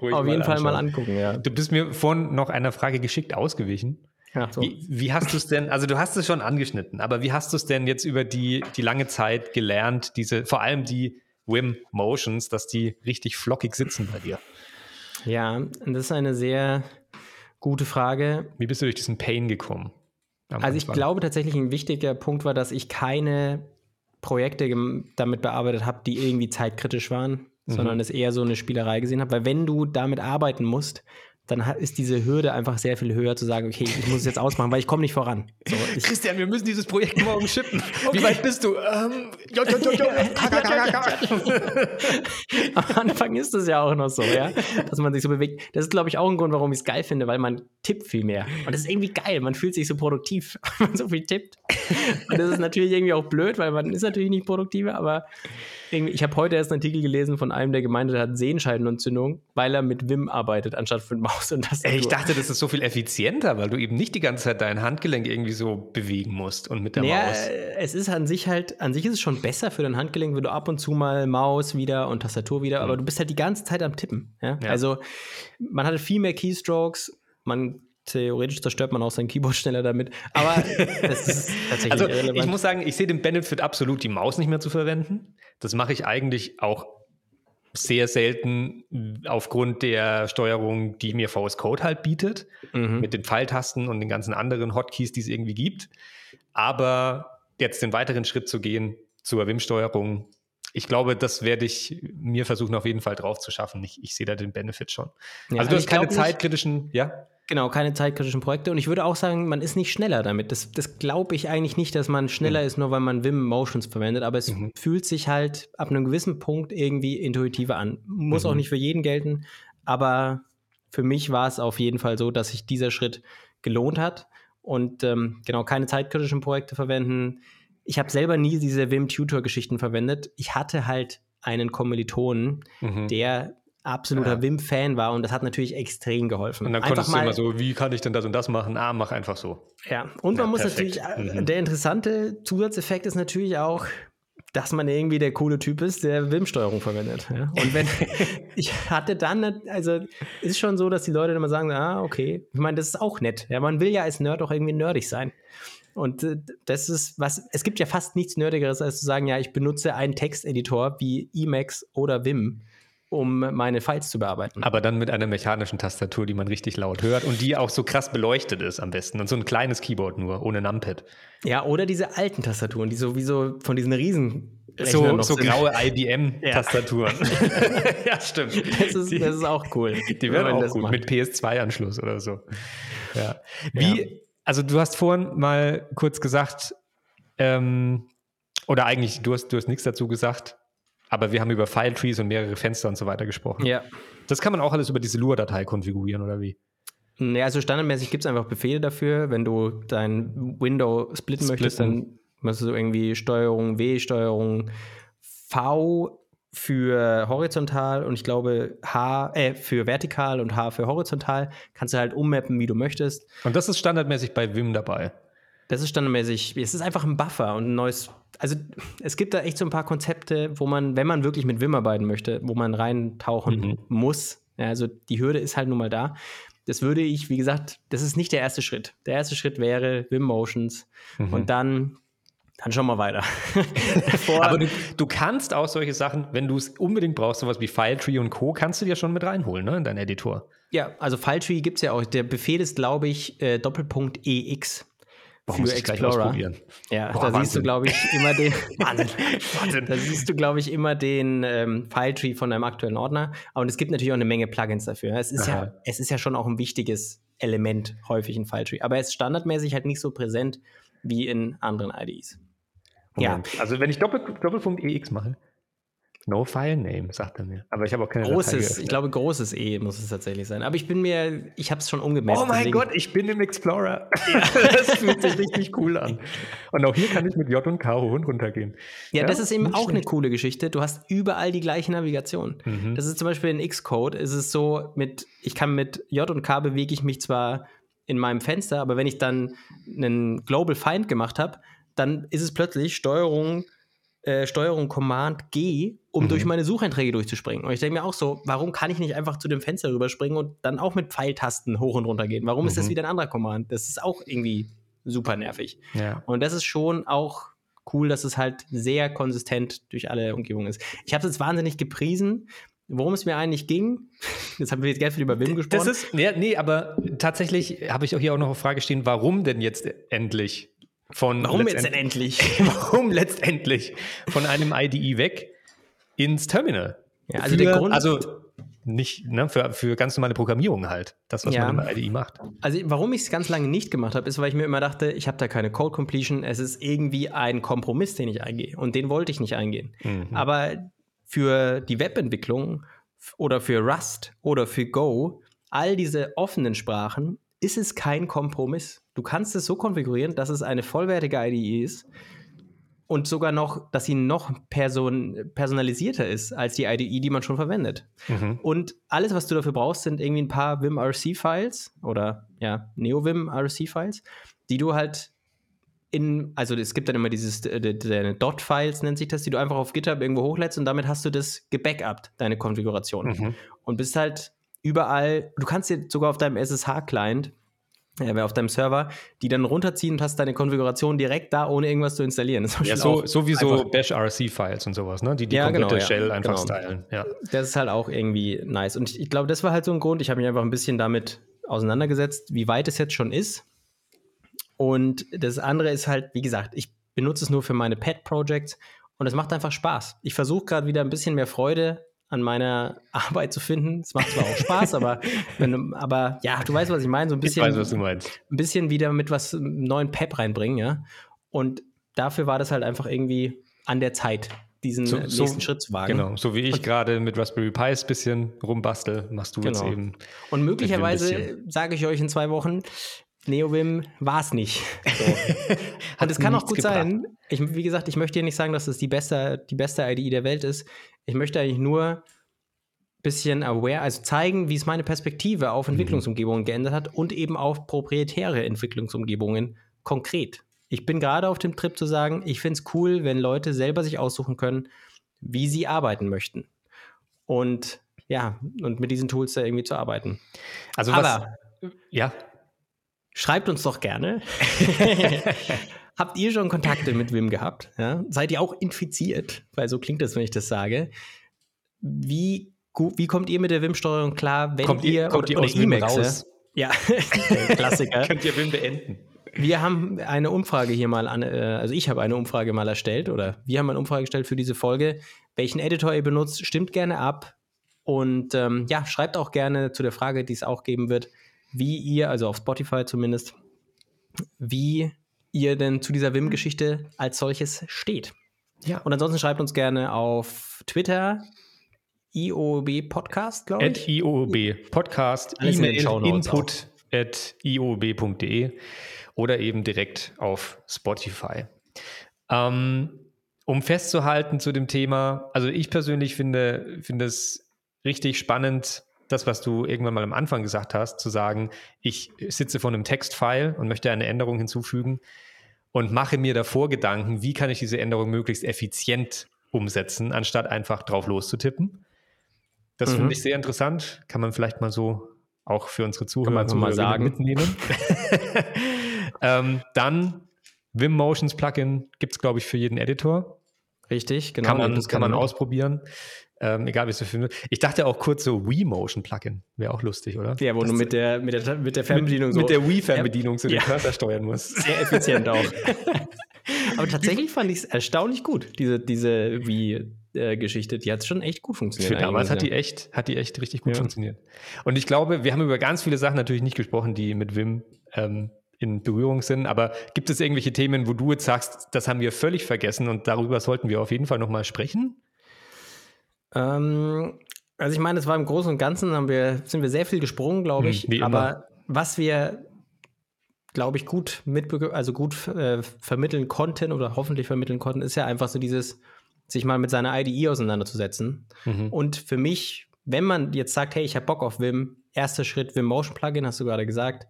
auf jeden Fall mal angucken. Ja. Du bist mir vorhin noch einer Frage geschickt ausgewichen. So. Wie, wie, hast du es denn, also du hast es schon angeschnitten, aber wie hast du es denn jetzt über die, die lange Zeit gelernt, diese, vor allem die Wim Motions, dass die richtig flockig sitzen bei dir? Ja, das ist eine sehr gute Frage. Wie bist du durch diesen Pain gekommen? Also ich glaube tatsächlich ein wichtiger Punkt war, dass ich keine Projekte damit bearbeitet habe, die irgendwie zeitkritisch waren, mhm. sondern es eher so eine Spielerei gesehen habe. Weil wenn du damit arbeiten musst, dann ist diese Hürde einfach sehr viel höher zu sagen, okay, ich muss es jetzt ausmachen, weil ich komme nicht voran. So, ich Christian, wir müssen dieses Projekt morgen schippen. Okay. Wie weit bist du? Ähm, jo, jo, jo, jo. Am Anfang ist es ja auch noch so, ja, dass man sich so bewegt. Das ist, glaube ich, auch ein Grund, warum ich es geil finde, weil man tippt viel mehr. Und das ist irgendwie geil. Man fühlt sich so produktiv, wenn man so viel tippt. Und das ist natürlich irgendwie auch blöd, weil man ist natürlich nicht produktiver, aber ich habe heute erst einen Artikel gelesen von einem, der gemeint hat, er hat Sehenscheidenentzündung, weil er mit Wim arbeitet, anstatt mit Maus und Tastatur. Ey, ich dachte, das ist so viel effizienter, weil du eben nicht die ganze Zeit dein Handgelenk irgendwie so bewegen musst und mit der naja, Maus. Es ist an sich halt, an sich ist es schon besser für dein Handgelenk, wenn du ab und zu mal Maus wieder und Tastatur wieder, mhm. aber du bist halt die ganze Zeit am Tippen. Ja? Ja. Also man hat viel mehr Keystrokes, man theoretisch zerstört man auch sein Keyboard schneller damit. Aber das ist tatsächlich Also irrelevant. ich muss sagen, ich sehe den Benefit absolut, die Maus nicht mehr zu verwenden. Das mache ich eigentlich auch sehr selten aufgrund der Steuerung, die mir VS Code halt bietet, mhm. mit den Pfeiltasten und den ganzen anderen Hotkeys, die es irgendwie gibt. Aber jetzt den weiteren Schritt zu gehen zur WIM-Steuerung, ich glaube, das werde ich mir versuchen, auf jeden Fall drauf zu schaffen. Ich, ich sehe da den Benefit schon. Ja, also du hast keine zeitkritischen, ja? Genau, keine zeitkritischen Projekte. Und ich würde auch sagen, man ist nicht schneller damit. Das, das glaube ich eigentlich nicht, dass man schneller mhm. ist, nur weil man Vim Motions verwendet. Aber es mhm. fühlt sich halt ab einem gewissen Punkt irgendwie intuitiver an. Muss mhm. auch nicht für jeden gelten. Aber für mich war es auf jeden Fall so, dass sich dieser Schritt gelohnt hat. Und ähm, genau, keine zeitkritischen Projekte verwenden. Ich habe selber nie diese Vim-Tutor-Geschichten verwendet. Ich hatte halt einen Kommilitonen, mhm. der absoluter ja. Wim-Fan war und das hat natürlich extrem geholfen. Und dann konntest einfach du immer so, wie kann ich denn das und das machen? Ah, mach einfach so. Ja, und man ja, muss perfekt. natürlich, äh, mhm. der interessante Zusatzeffekt ist natürlich auch, dass man irgendwie der coole Typ ist, der Wim-Steuerung verwendet. Ja? Und wenn ich hatte dann, also ist schon so, dass die Leute immer sagen, ah, okay, ich meine, das ist auch nett. Ja, man will ja als Nerd auch irgendwie nerdig sein. Und äh, das ist was, es gibt ja fast nichts Nerdigeres, als zu sagen, ja, ich benutze einen Texteditor wie Emacs oder Vim um meine Files zu bearbeiten. Aber dann mit einer mechanischen Tastatur, die man richtig laut hört und die auch so krass beleuchtet ist am besten. Und so ein kleines Keyboard nur, ohne Numpad. Ja, oder diese alten Tastaturen, die sowieso von diesen Riesen. So, so graue IBM-Tastaturen. Ja. ja. stimmt. Das ist, das ist auch cool. Die werden auch gut, macht. mit PS2-Anschluss oder so. Ja. Wie, ja. also du hast vorhin mal kurz gesagt, ähm, oder eigentlich, du hast, du hast nichts dazu gesagt, aber wir haben über File-Trees und mehrere Fenster und so weiter gesprochen. Ja. Das kann man auch alles über diese Lua-Datei konfigurieren, oder wie? Ja, also standardmäßig gibt es einfach Befehle dafür. Wenn du dein Window splitten, splitten. möchtest, dann musst du irgendwie Steuerung W, Steuerung V für horizontal und ich glaube H, äh, für vertikal und H für horizontal. Kannst du halt ummappen, wie du möchtest. Und das ist standardmäßig bei Vim dabei. Das ist standardmäßig. Es ist einfach ein Buffer und ein neues. Also es gibt da echt so ein paar Konzepte, wo man, wenn man wirklich mit Vim arbeiten möchte, wo man reintauchen mhm. muss. Ja, also die Hürde ist halt nun mal da. Das würde ich, wie gesagt, das ist nicht der erste Schritt. Der erste Schritt wäre Vim Motions mhm. und dann dann schauen wir weiter. Aber du, du, kannst auch solche Sachen, wenn du es unbedingt brauchst, sowas wie FileTree und Co., kannst du dir schon mit reinholen, ne, in deinen Editor. Ja, also FileTree gibt es ja auch. Der Befehl ist, glaube ich, äh, Doppelpunkt EX. Boah, für Explorer. Ja, Boah, da Wahnsinn. siehst du, glaube ich, immer den. Wahnsinn. Wahnsinn. Da siehst du, glaube ich, immer den ähm, File-Tree von deinem aktuellen Ordner. Und es gibt natürlich auch eine Menge Plugins dafür. Es ist, ja, es ist ja schon auch ein wichtiges Element häufig in File-Tree. Aber es ist standardmäßig halt nicht so präsent wie in anderen IDEs. Moment. Ja. Also wenn ich Doppel, Doppelpunkt EX mache, No File Name, sagt er mir. Aber ich habe auch keine Großes, ich glaube, großes E muss es tatsächlich sein. Aber ich bin mir, ich habe es schon umgemerkt. Oh mein deswegen. Gott, ich bin im Explorer. Ja. das fühlt sich richtig cool an. Und auch hier kann ich mit J und K hoch und runter gehen. Ja, ja das ist eben auch schlecht. eine coole Geschichte. Du hast überall die gleiche Navigation. Mhm. Das ist zum Beispiel in Xcode, ist es so, mit, ich kann mit J und K bewege ich mich zwar in meinem Fenster, aber wenn ich dann einen Global Find gemacht habe, dann ist es plötzlich Steuerung äh, Steuerung Command G, um mhm. durch meine Sucheinträge durchzuspringen. Und ich denke mir auch so, warum kann ich nicht einfach zu dem Fenster rüberspringen und dann auch mit Pfeiltasten hoch und runter gehen? Warum mhm. ist das mhm. wieder ein anderer Command? Das ist auch irgendwie super nervig. Ja. Und das ist schon auch cool, dass es halt sehr konsistent durch alle Umgebungen ist. Ich habe es jetzt wahnsinnig gepriesen, worum es mir eigentlich ging. Jetzt haben wir jetzt ganz viel über Wim gesprochen. Das ist, ja, nee, aber tatsächlich habe ich auch hier auch noch eine Frage stehen, warum denn jetzt endlich? Von Warum jetzt denn endlich? Warum letztendlich von einem IDE weg ins Terminal? Ja, also für, der Grund. Also nicht ne, für, für ganz normale Programmierung halt, das, was ja. man im IDE macht. Also warum ich es ganz lange nicht gemacht habe, ist, weil ich mir immer dachte, ich habe da keine Code Completion, es ist irgendwie ein Kompromiss, den ich eingehe. Und den wollte ich nicht eingehen. Mhm. Aber für die Webentwicklung oder für Rust oder für Go, all diese offenen Sprachen, ist es kein Kompromiss. Du kannst es so konfigurieren, dass es eine vollwertige IDE ist und sogar noch, dass sie noch person personalisierter ist als die IDE, die man schon verwendet. Mhm. Und alles, was du dafür brauchst, sind irgendwie ein paar Vim-RC-Files oder ja, NeoVim-RC-Files, die du halt in, also es gibt dann immer dieses, deine Dot-Files nennt sich das, die du einfach auf GitHub irgendwo hochlädst und damit hast du das gebackupt, deine Konfiguration. Mhm. Und bist halt überall, du kannst dir sogar auf deinem SSH-Client äh, auf deinem Server, die dann runterziehen und hast deine Konfiguration direkt da, ohne irgendwas zu installieren. Ja, so, sowieso Bash-RC-Files und sowas, ne? die die ja, komplette genau, Shell ja, einfach genau. stylen. Ja. Das ist halt auch irgendwie nice. Und ich, ich glaube, das war halt so ein Grund. Ich habe mich einfach ein bisschen damit auseinandergesetzt, wie weit es jetzt schon ist. Und das andere ist halt, wie gesagt, ich benutze es nur für meine Pet-Projects und es macht einfach Spaß. Ich versuche gerade wieder ein bisschen mehr Freude an meiner Arbeit zu finden. Es macht zwar auch Spaß, aber, wenn, aber ja, du weißt, was ich meine. So ein bisschen, ich weiß, was du meinst. Ein bisschen wieder mit was neuen Pep reinbringen, ja. Und dafür war das halt einfach irgendwie an der Zeit, diesen so, nächsten so, Schritt zu wagen. Genau, so wie ich gerade mit Raspberry Pi ein bisschen rumbastel, machst du genau. jetzt eben. Und möglicherweise sage ich euch in zwei Wochen, NeoVim war es nicht. So. Und es kann auch gut gebracht. sein. Ich, wie gesagt, ich möchte hier nicht sagen, dass es die beste, die beste IDE der Welt ist. Ich möchte eigentlich nur ein bisschen aware, also zeigen, wie es meine Perspektive auf mhm. Entwicklungsumgebungen geändert hat und eben auf proprietäre Entwicklungsumgebungen konkret. Ich bin gerade auf dem Trip zu sagen, ich finde es cool, wenn Leute selber sich aussuchen können, wie sie arbeiten möchten. Und ja, und mit diesen Tools da irgendwie zu arbeiten. Also Aber, was, ja. Schreibt uns doch gerne. Habt ihr schon Kontakte mit Wim gehabt? Ja? Seid ihr auch infiziert? Weil so klingt das, wenn ich das sage. Wie, wie kommt ihr mit der Wim-Steuerung klar, wenn kommt ihr, kommt ihr oder, aus Wim raus? Ja, Klassiker. Könnt ihr Wim beenden? Wir haben eine Umfrage hier mal an, äh, also ich habe eine Umfrage mal erstellt oder wir haben eine Umfrage gestellt für diese Folge. Welchen Editor ihr benutzt, stimmt gerne ab. Und ähm, ja, schreibt auch gerne zu der Frage, die es auch geben wird, wie ihr, also auf Spotify zumindest, wie ihr denn zu dieser Wim-Geschichte als solches steht. Ja. Und ansonsten schreibt uns gerne auf Twitter, IOB Podcast, glaube ich. At IOB Podcast, E-Mail input at iob.de oder eben direkt auf Spotify. Ähm, um festzuhalten zu dem Thema, also ich persönlich finde, finde es richtig spannend, das, was du irgendwann mal am Anfang gesagt hast, zu sagen, ich sitze vor einem Textfile und möchte eine Änderung hinzufügen und mache mir davor Gedanken, wie kann ich diese Änderung möglichst effizient umsetzen, anstatt einfach drauf loszutippen. Das mhm. finde ich sehr interessant. Kann man vielleicht mal so auch für unsere Zuhörer mal sagen. mitnehmen. ähm, dann Vim Motions Plugin gibt es, glaube ich, für jeden Editor. Richtig, genau. Kann man, kann man ausprobieren. Ähm, egal, wie es für Filme. Ich dachte auch kurz so Wii-Motion-Plugin. Wäre auch lustig, oder? Ja, wo das du mit der, mit der, mit der Fernbedienung mit, so. Mit der Wii-Fernbedienung so ja. den Cursor steuern musst. Sehr effizient auch. Aber tatsächlich fand ich es erstaunlich gut, diese, diese Wii-Geschichte. Die hat schon echt gut funktioniert. Für damals hat die, echt, hat die echt richtig gut ja. funktioniert. Und ich glaube, wir haben über ganz viele Sachen natürlich nicht gesprochen, die mit Wim ähm, in Berührung sind. Aber gibt es irgendwelche Themen, wo du jetzt sagst, das haben wir völlig vergessen und darüber sollten wir auf jeden Fall nochmal sprechen? Ähm, also ich meine, es war im Großen und Ganzen, haben wir, sind wir sehr viel gesprungen, glaube hm, ich. Hm, aber was wir, glaube ich, gut mitbe also gut äh, vermitteln konnten oder hoffentlich vermitteln konnten, ist ja einfach so dieses, sich mal mit seiner IDE auseinanderzusetzen. Mhm. Und für mich, wenn man jetzt sagt, hey, ich habe Bock auf Vim, erster Schritt Vim Motion Plugin, hast du gerade gesagt,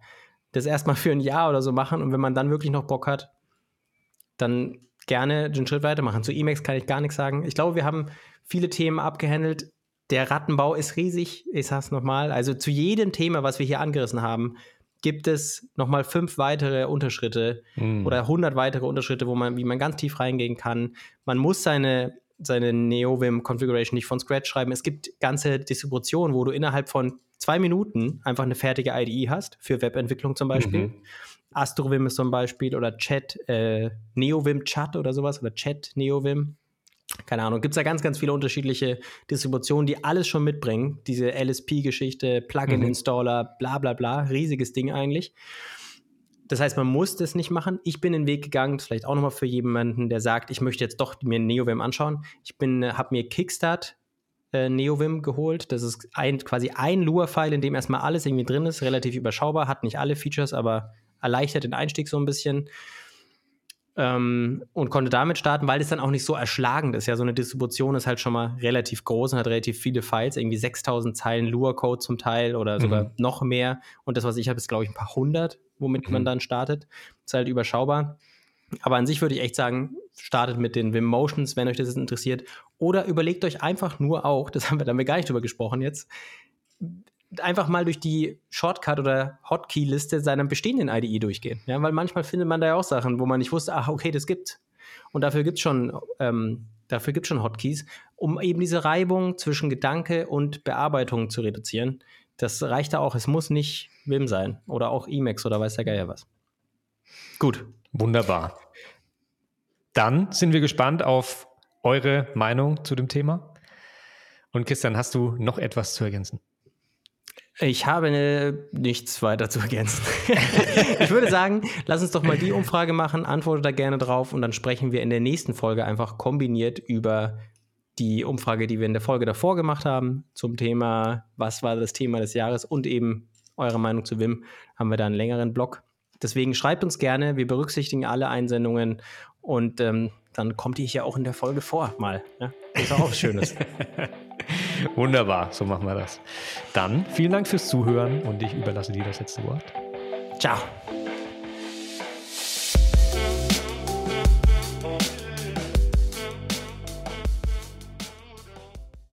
das erstmal für ein Jahr oder so machen und wenn man dann wirklich noch Bock hat, dann gerne den Schritt weitermachen. Zu Emacs kann ich gar nichts sagen. Ich glaube, wir haben viele Themen abgehandelt. Der Rattenbau ist riesig, ich sag's nochmal. Also zu jedem Thema, was wir hier angerissen haben, gibt es nochmal fünf weitere Unterschritte mm. oder 100 weitere Unterschritte, wo man, wie man ganz tief reingehen kann. Man muss seine, seine NeoVim-Configuration nicht von Scratch schreiben. Es gibt ganze Distributionen, wo du innerhalb von zwei Minuten einfach eine fertige IDE hast, für Webentwicklung zum Beispiel. Mhm. AstroVim ist zum Beispiel oder Chat, äh, NeoVim Chat oder sowas oder Chat NeoVim. Keine Ahnung, gibt es da ganz, ganz viele unterschiedliche Distributionen, die alles schon mitbringen. Diese LSP-Geschichte, Plugin-Installer, mhm. bla bla bla, riesiges Ding eigentlich. Das heißt, man muss das nicht machen. Ich bin den Weg gegangen, vielleicht auch nochmal für jemanden, der sagt, ich möchte jetzt doch mir NeoVim anschauen. Ich habe mir Kickstart äh, NeoVim geholt. Das ist ein, quasi ein Lua-File, in dem erstmal alles irgendwie drin ist, relativ überschaubar, hat nicht alle Features, aber erleichtert den Einstieg so ein bisschen. Ähm, und konnte damit starten, weil es dann auch nicht so erschlagend ist. Ja, so eine Distribution ist halt schon mal relativ groß und hat relativ viele Files, irgendwie 6000 Zeilen Lua-Code zum Teil oder sogar mhm. noch mehr. Und das, was ich habe, ist, glaube ich, ein paar hundert, womit mhm. man dann startet. Ist halt überschaubar. Aber an sich würde ich echt sagen, startet mit den Vim Motions, wenn euch das interessiert. Oder überlegt euch einfach nur auch, das haben wir, da haben wir gar nicht drüber gesprochen jetzt, einfach mal durch die Shortcut- oder Hotkey-Liste seiner bestehenden IDE durchgehen. Ja, weil manchmal findet man da ja auch Sachen, wo man nicht wusste, ach, okay, das gibt. Und dafür gibt es schon, ähm, schon Hotkeys, um eben diese Reibung zwischen Gedanke und Bearbeitung zu reduzieren. Das reicht da auch. Es muss nicht Vim sein oder auch Emacs oder weiß der Geier was. Gut. Wunderbar. Dann sind wir gespannt auf eure Meinung zu dem Thema. Und Christian, hast du noch etwas zu ergänzen? Ich habe ne, nichts weiter zu ergänzen. ich würde sagen, lass uns doch mal die Umfrage machen, antworte da gerne drauf und dann sprechen wir in der nächsten Folge einfach kombiniert über die Umfrage, die wir in der Folge davor gemacht haben, zum Thema, was war das Thema des Jahres und eben eure Meinung zu Wim, haben wir da einen längeren Blog. Deswegen schreibt uns gerne, wir berücksichtigen alle Einsendungen und ähm, dann kommt ihr hier auch in der Folge vor, mal. Ja? Das ist auch was Schönes. Wunderbar, so machen wir das. Dann vielen Dank fürs Zuhören und ich überlasse dir das letzte Wort. Ciao.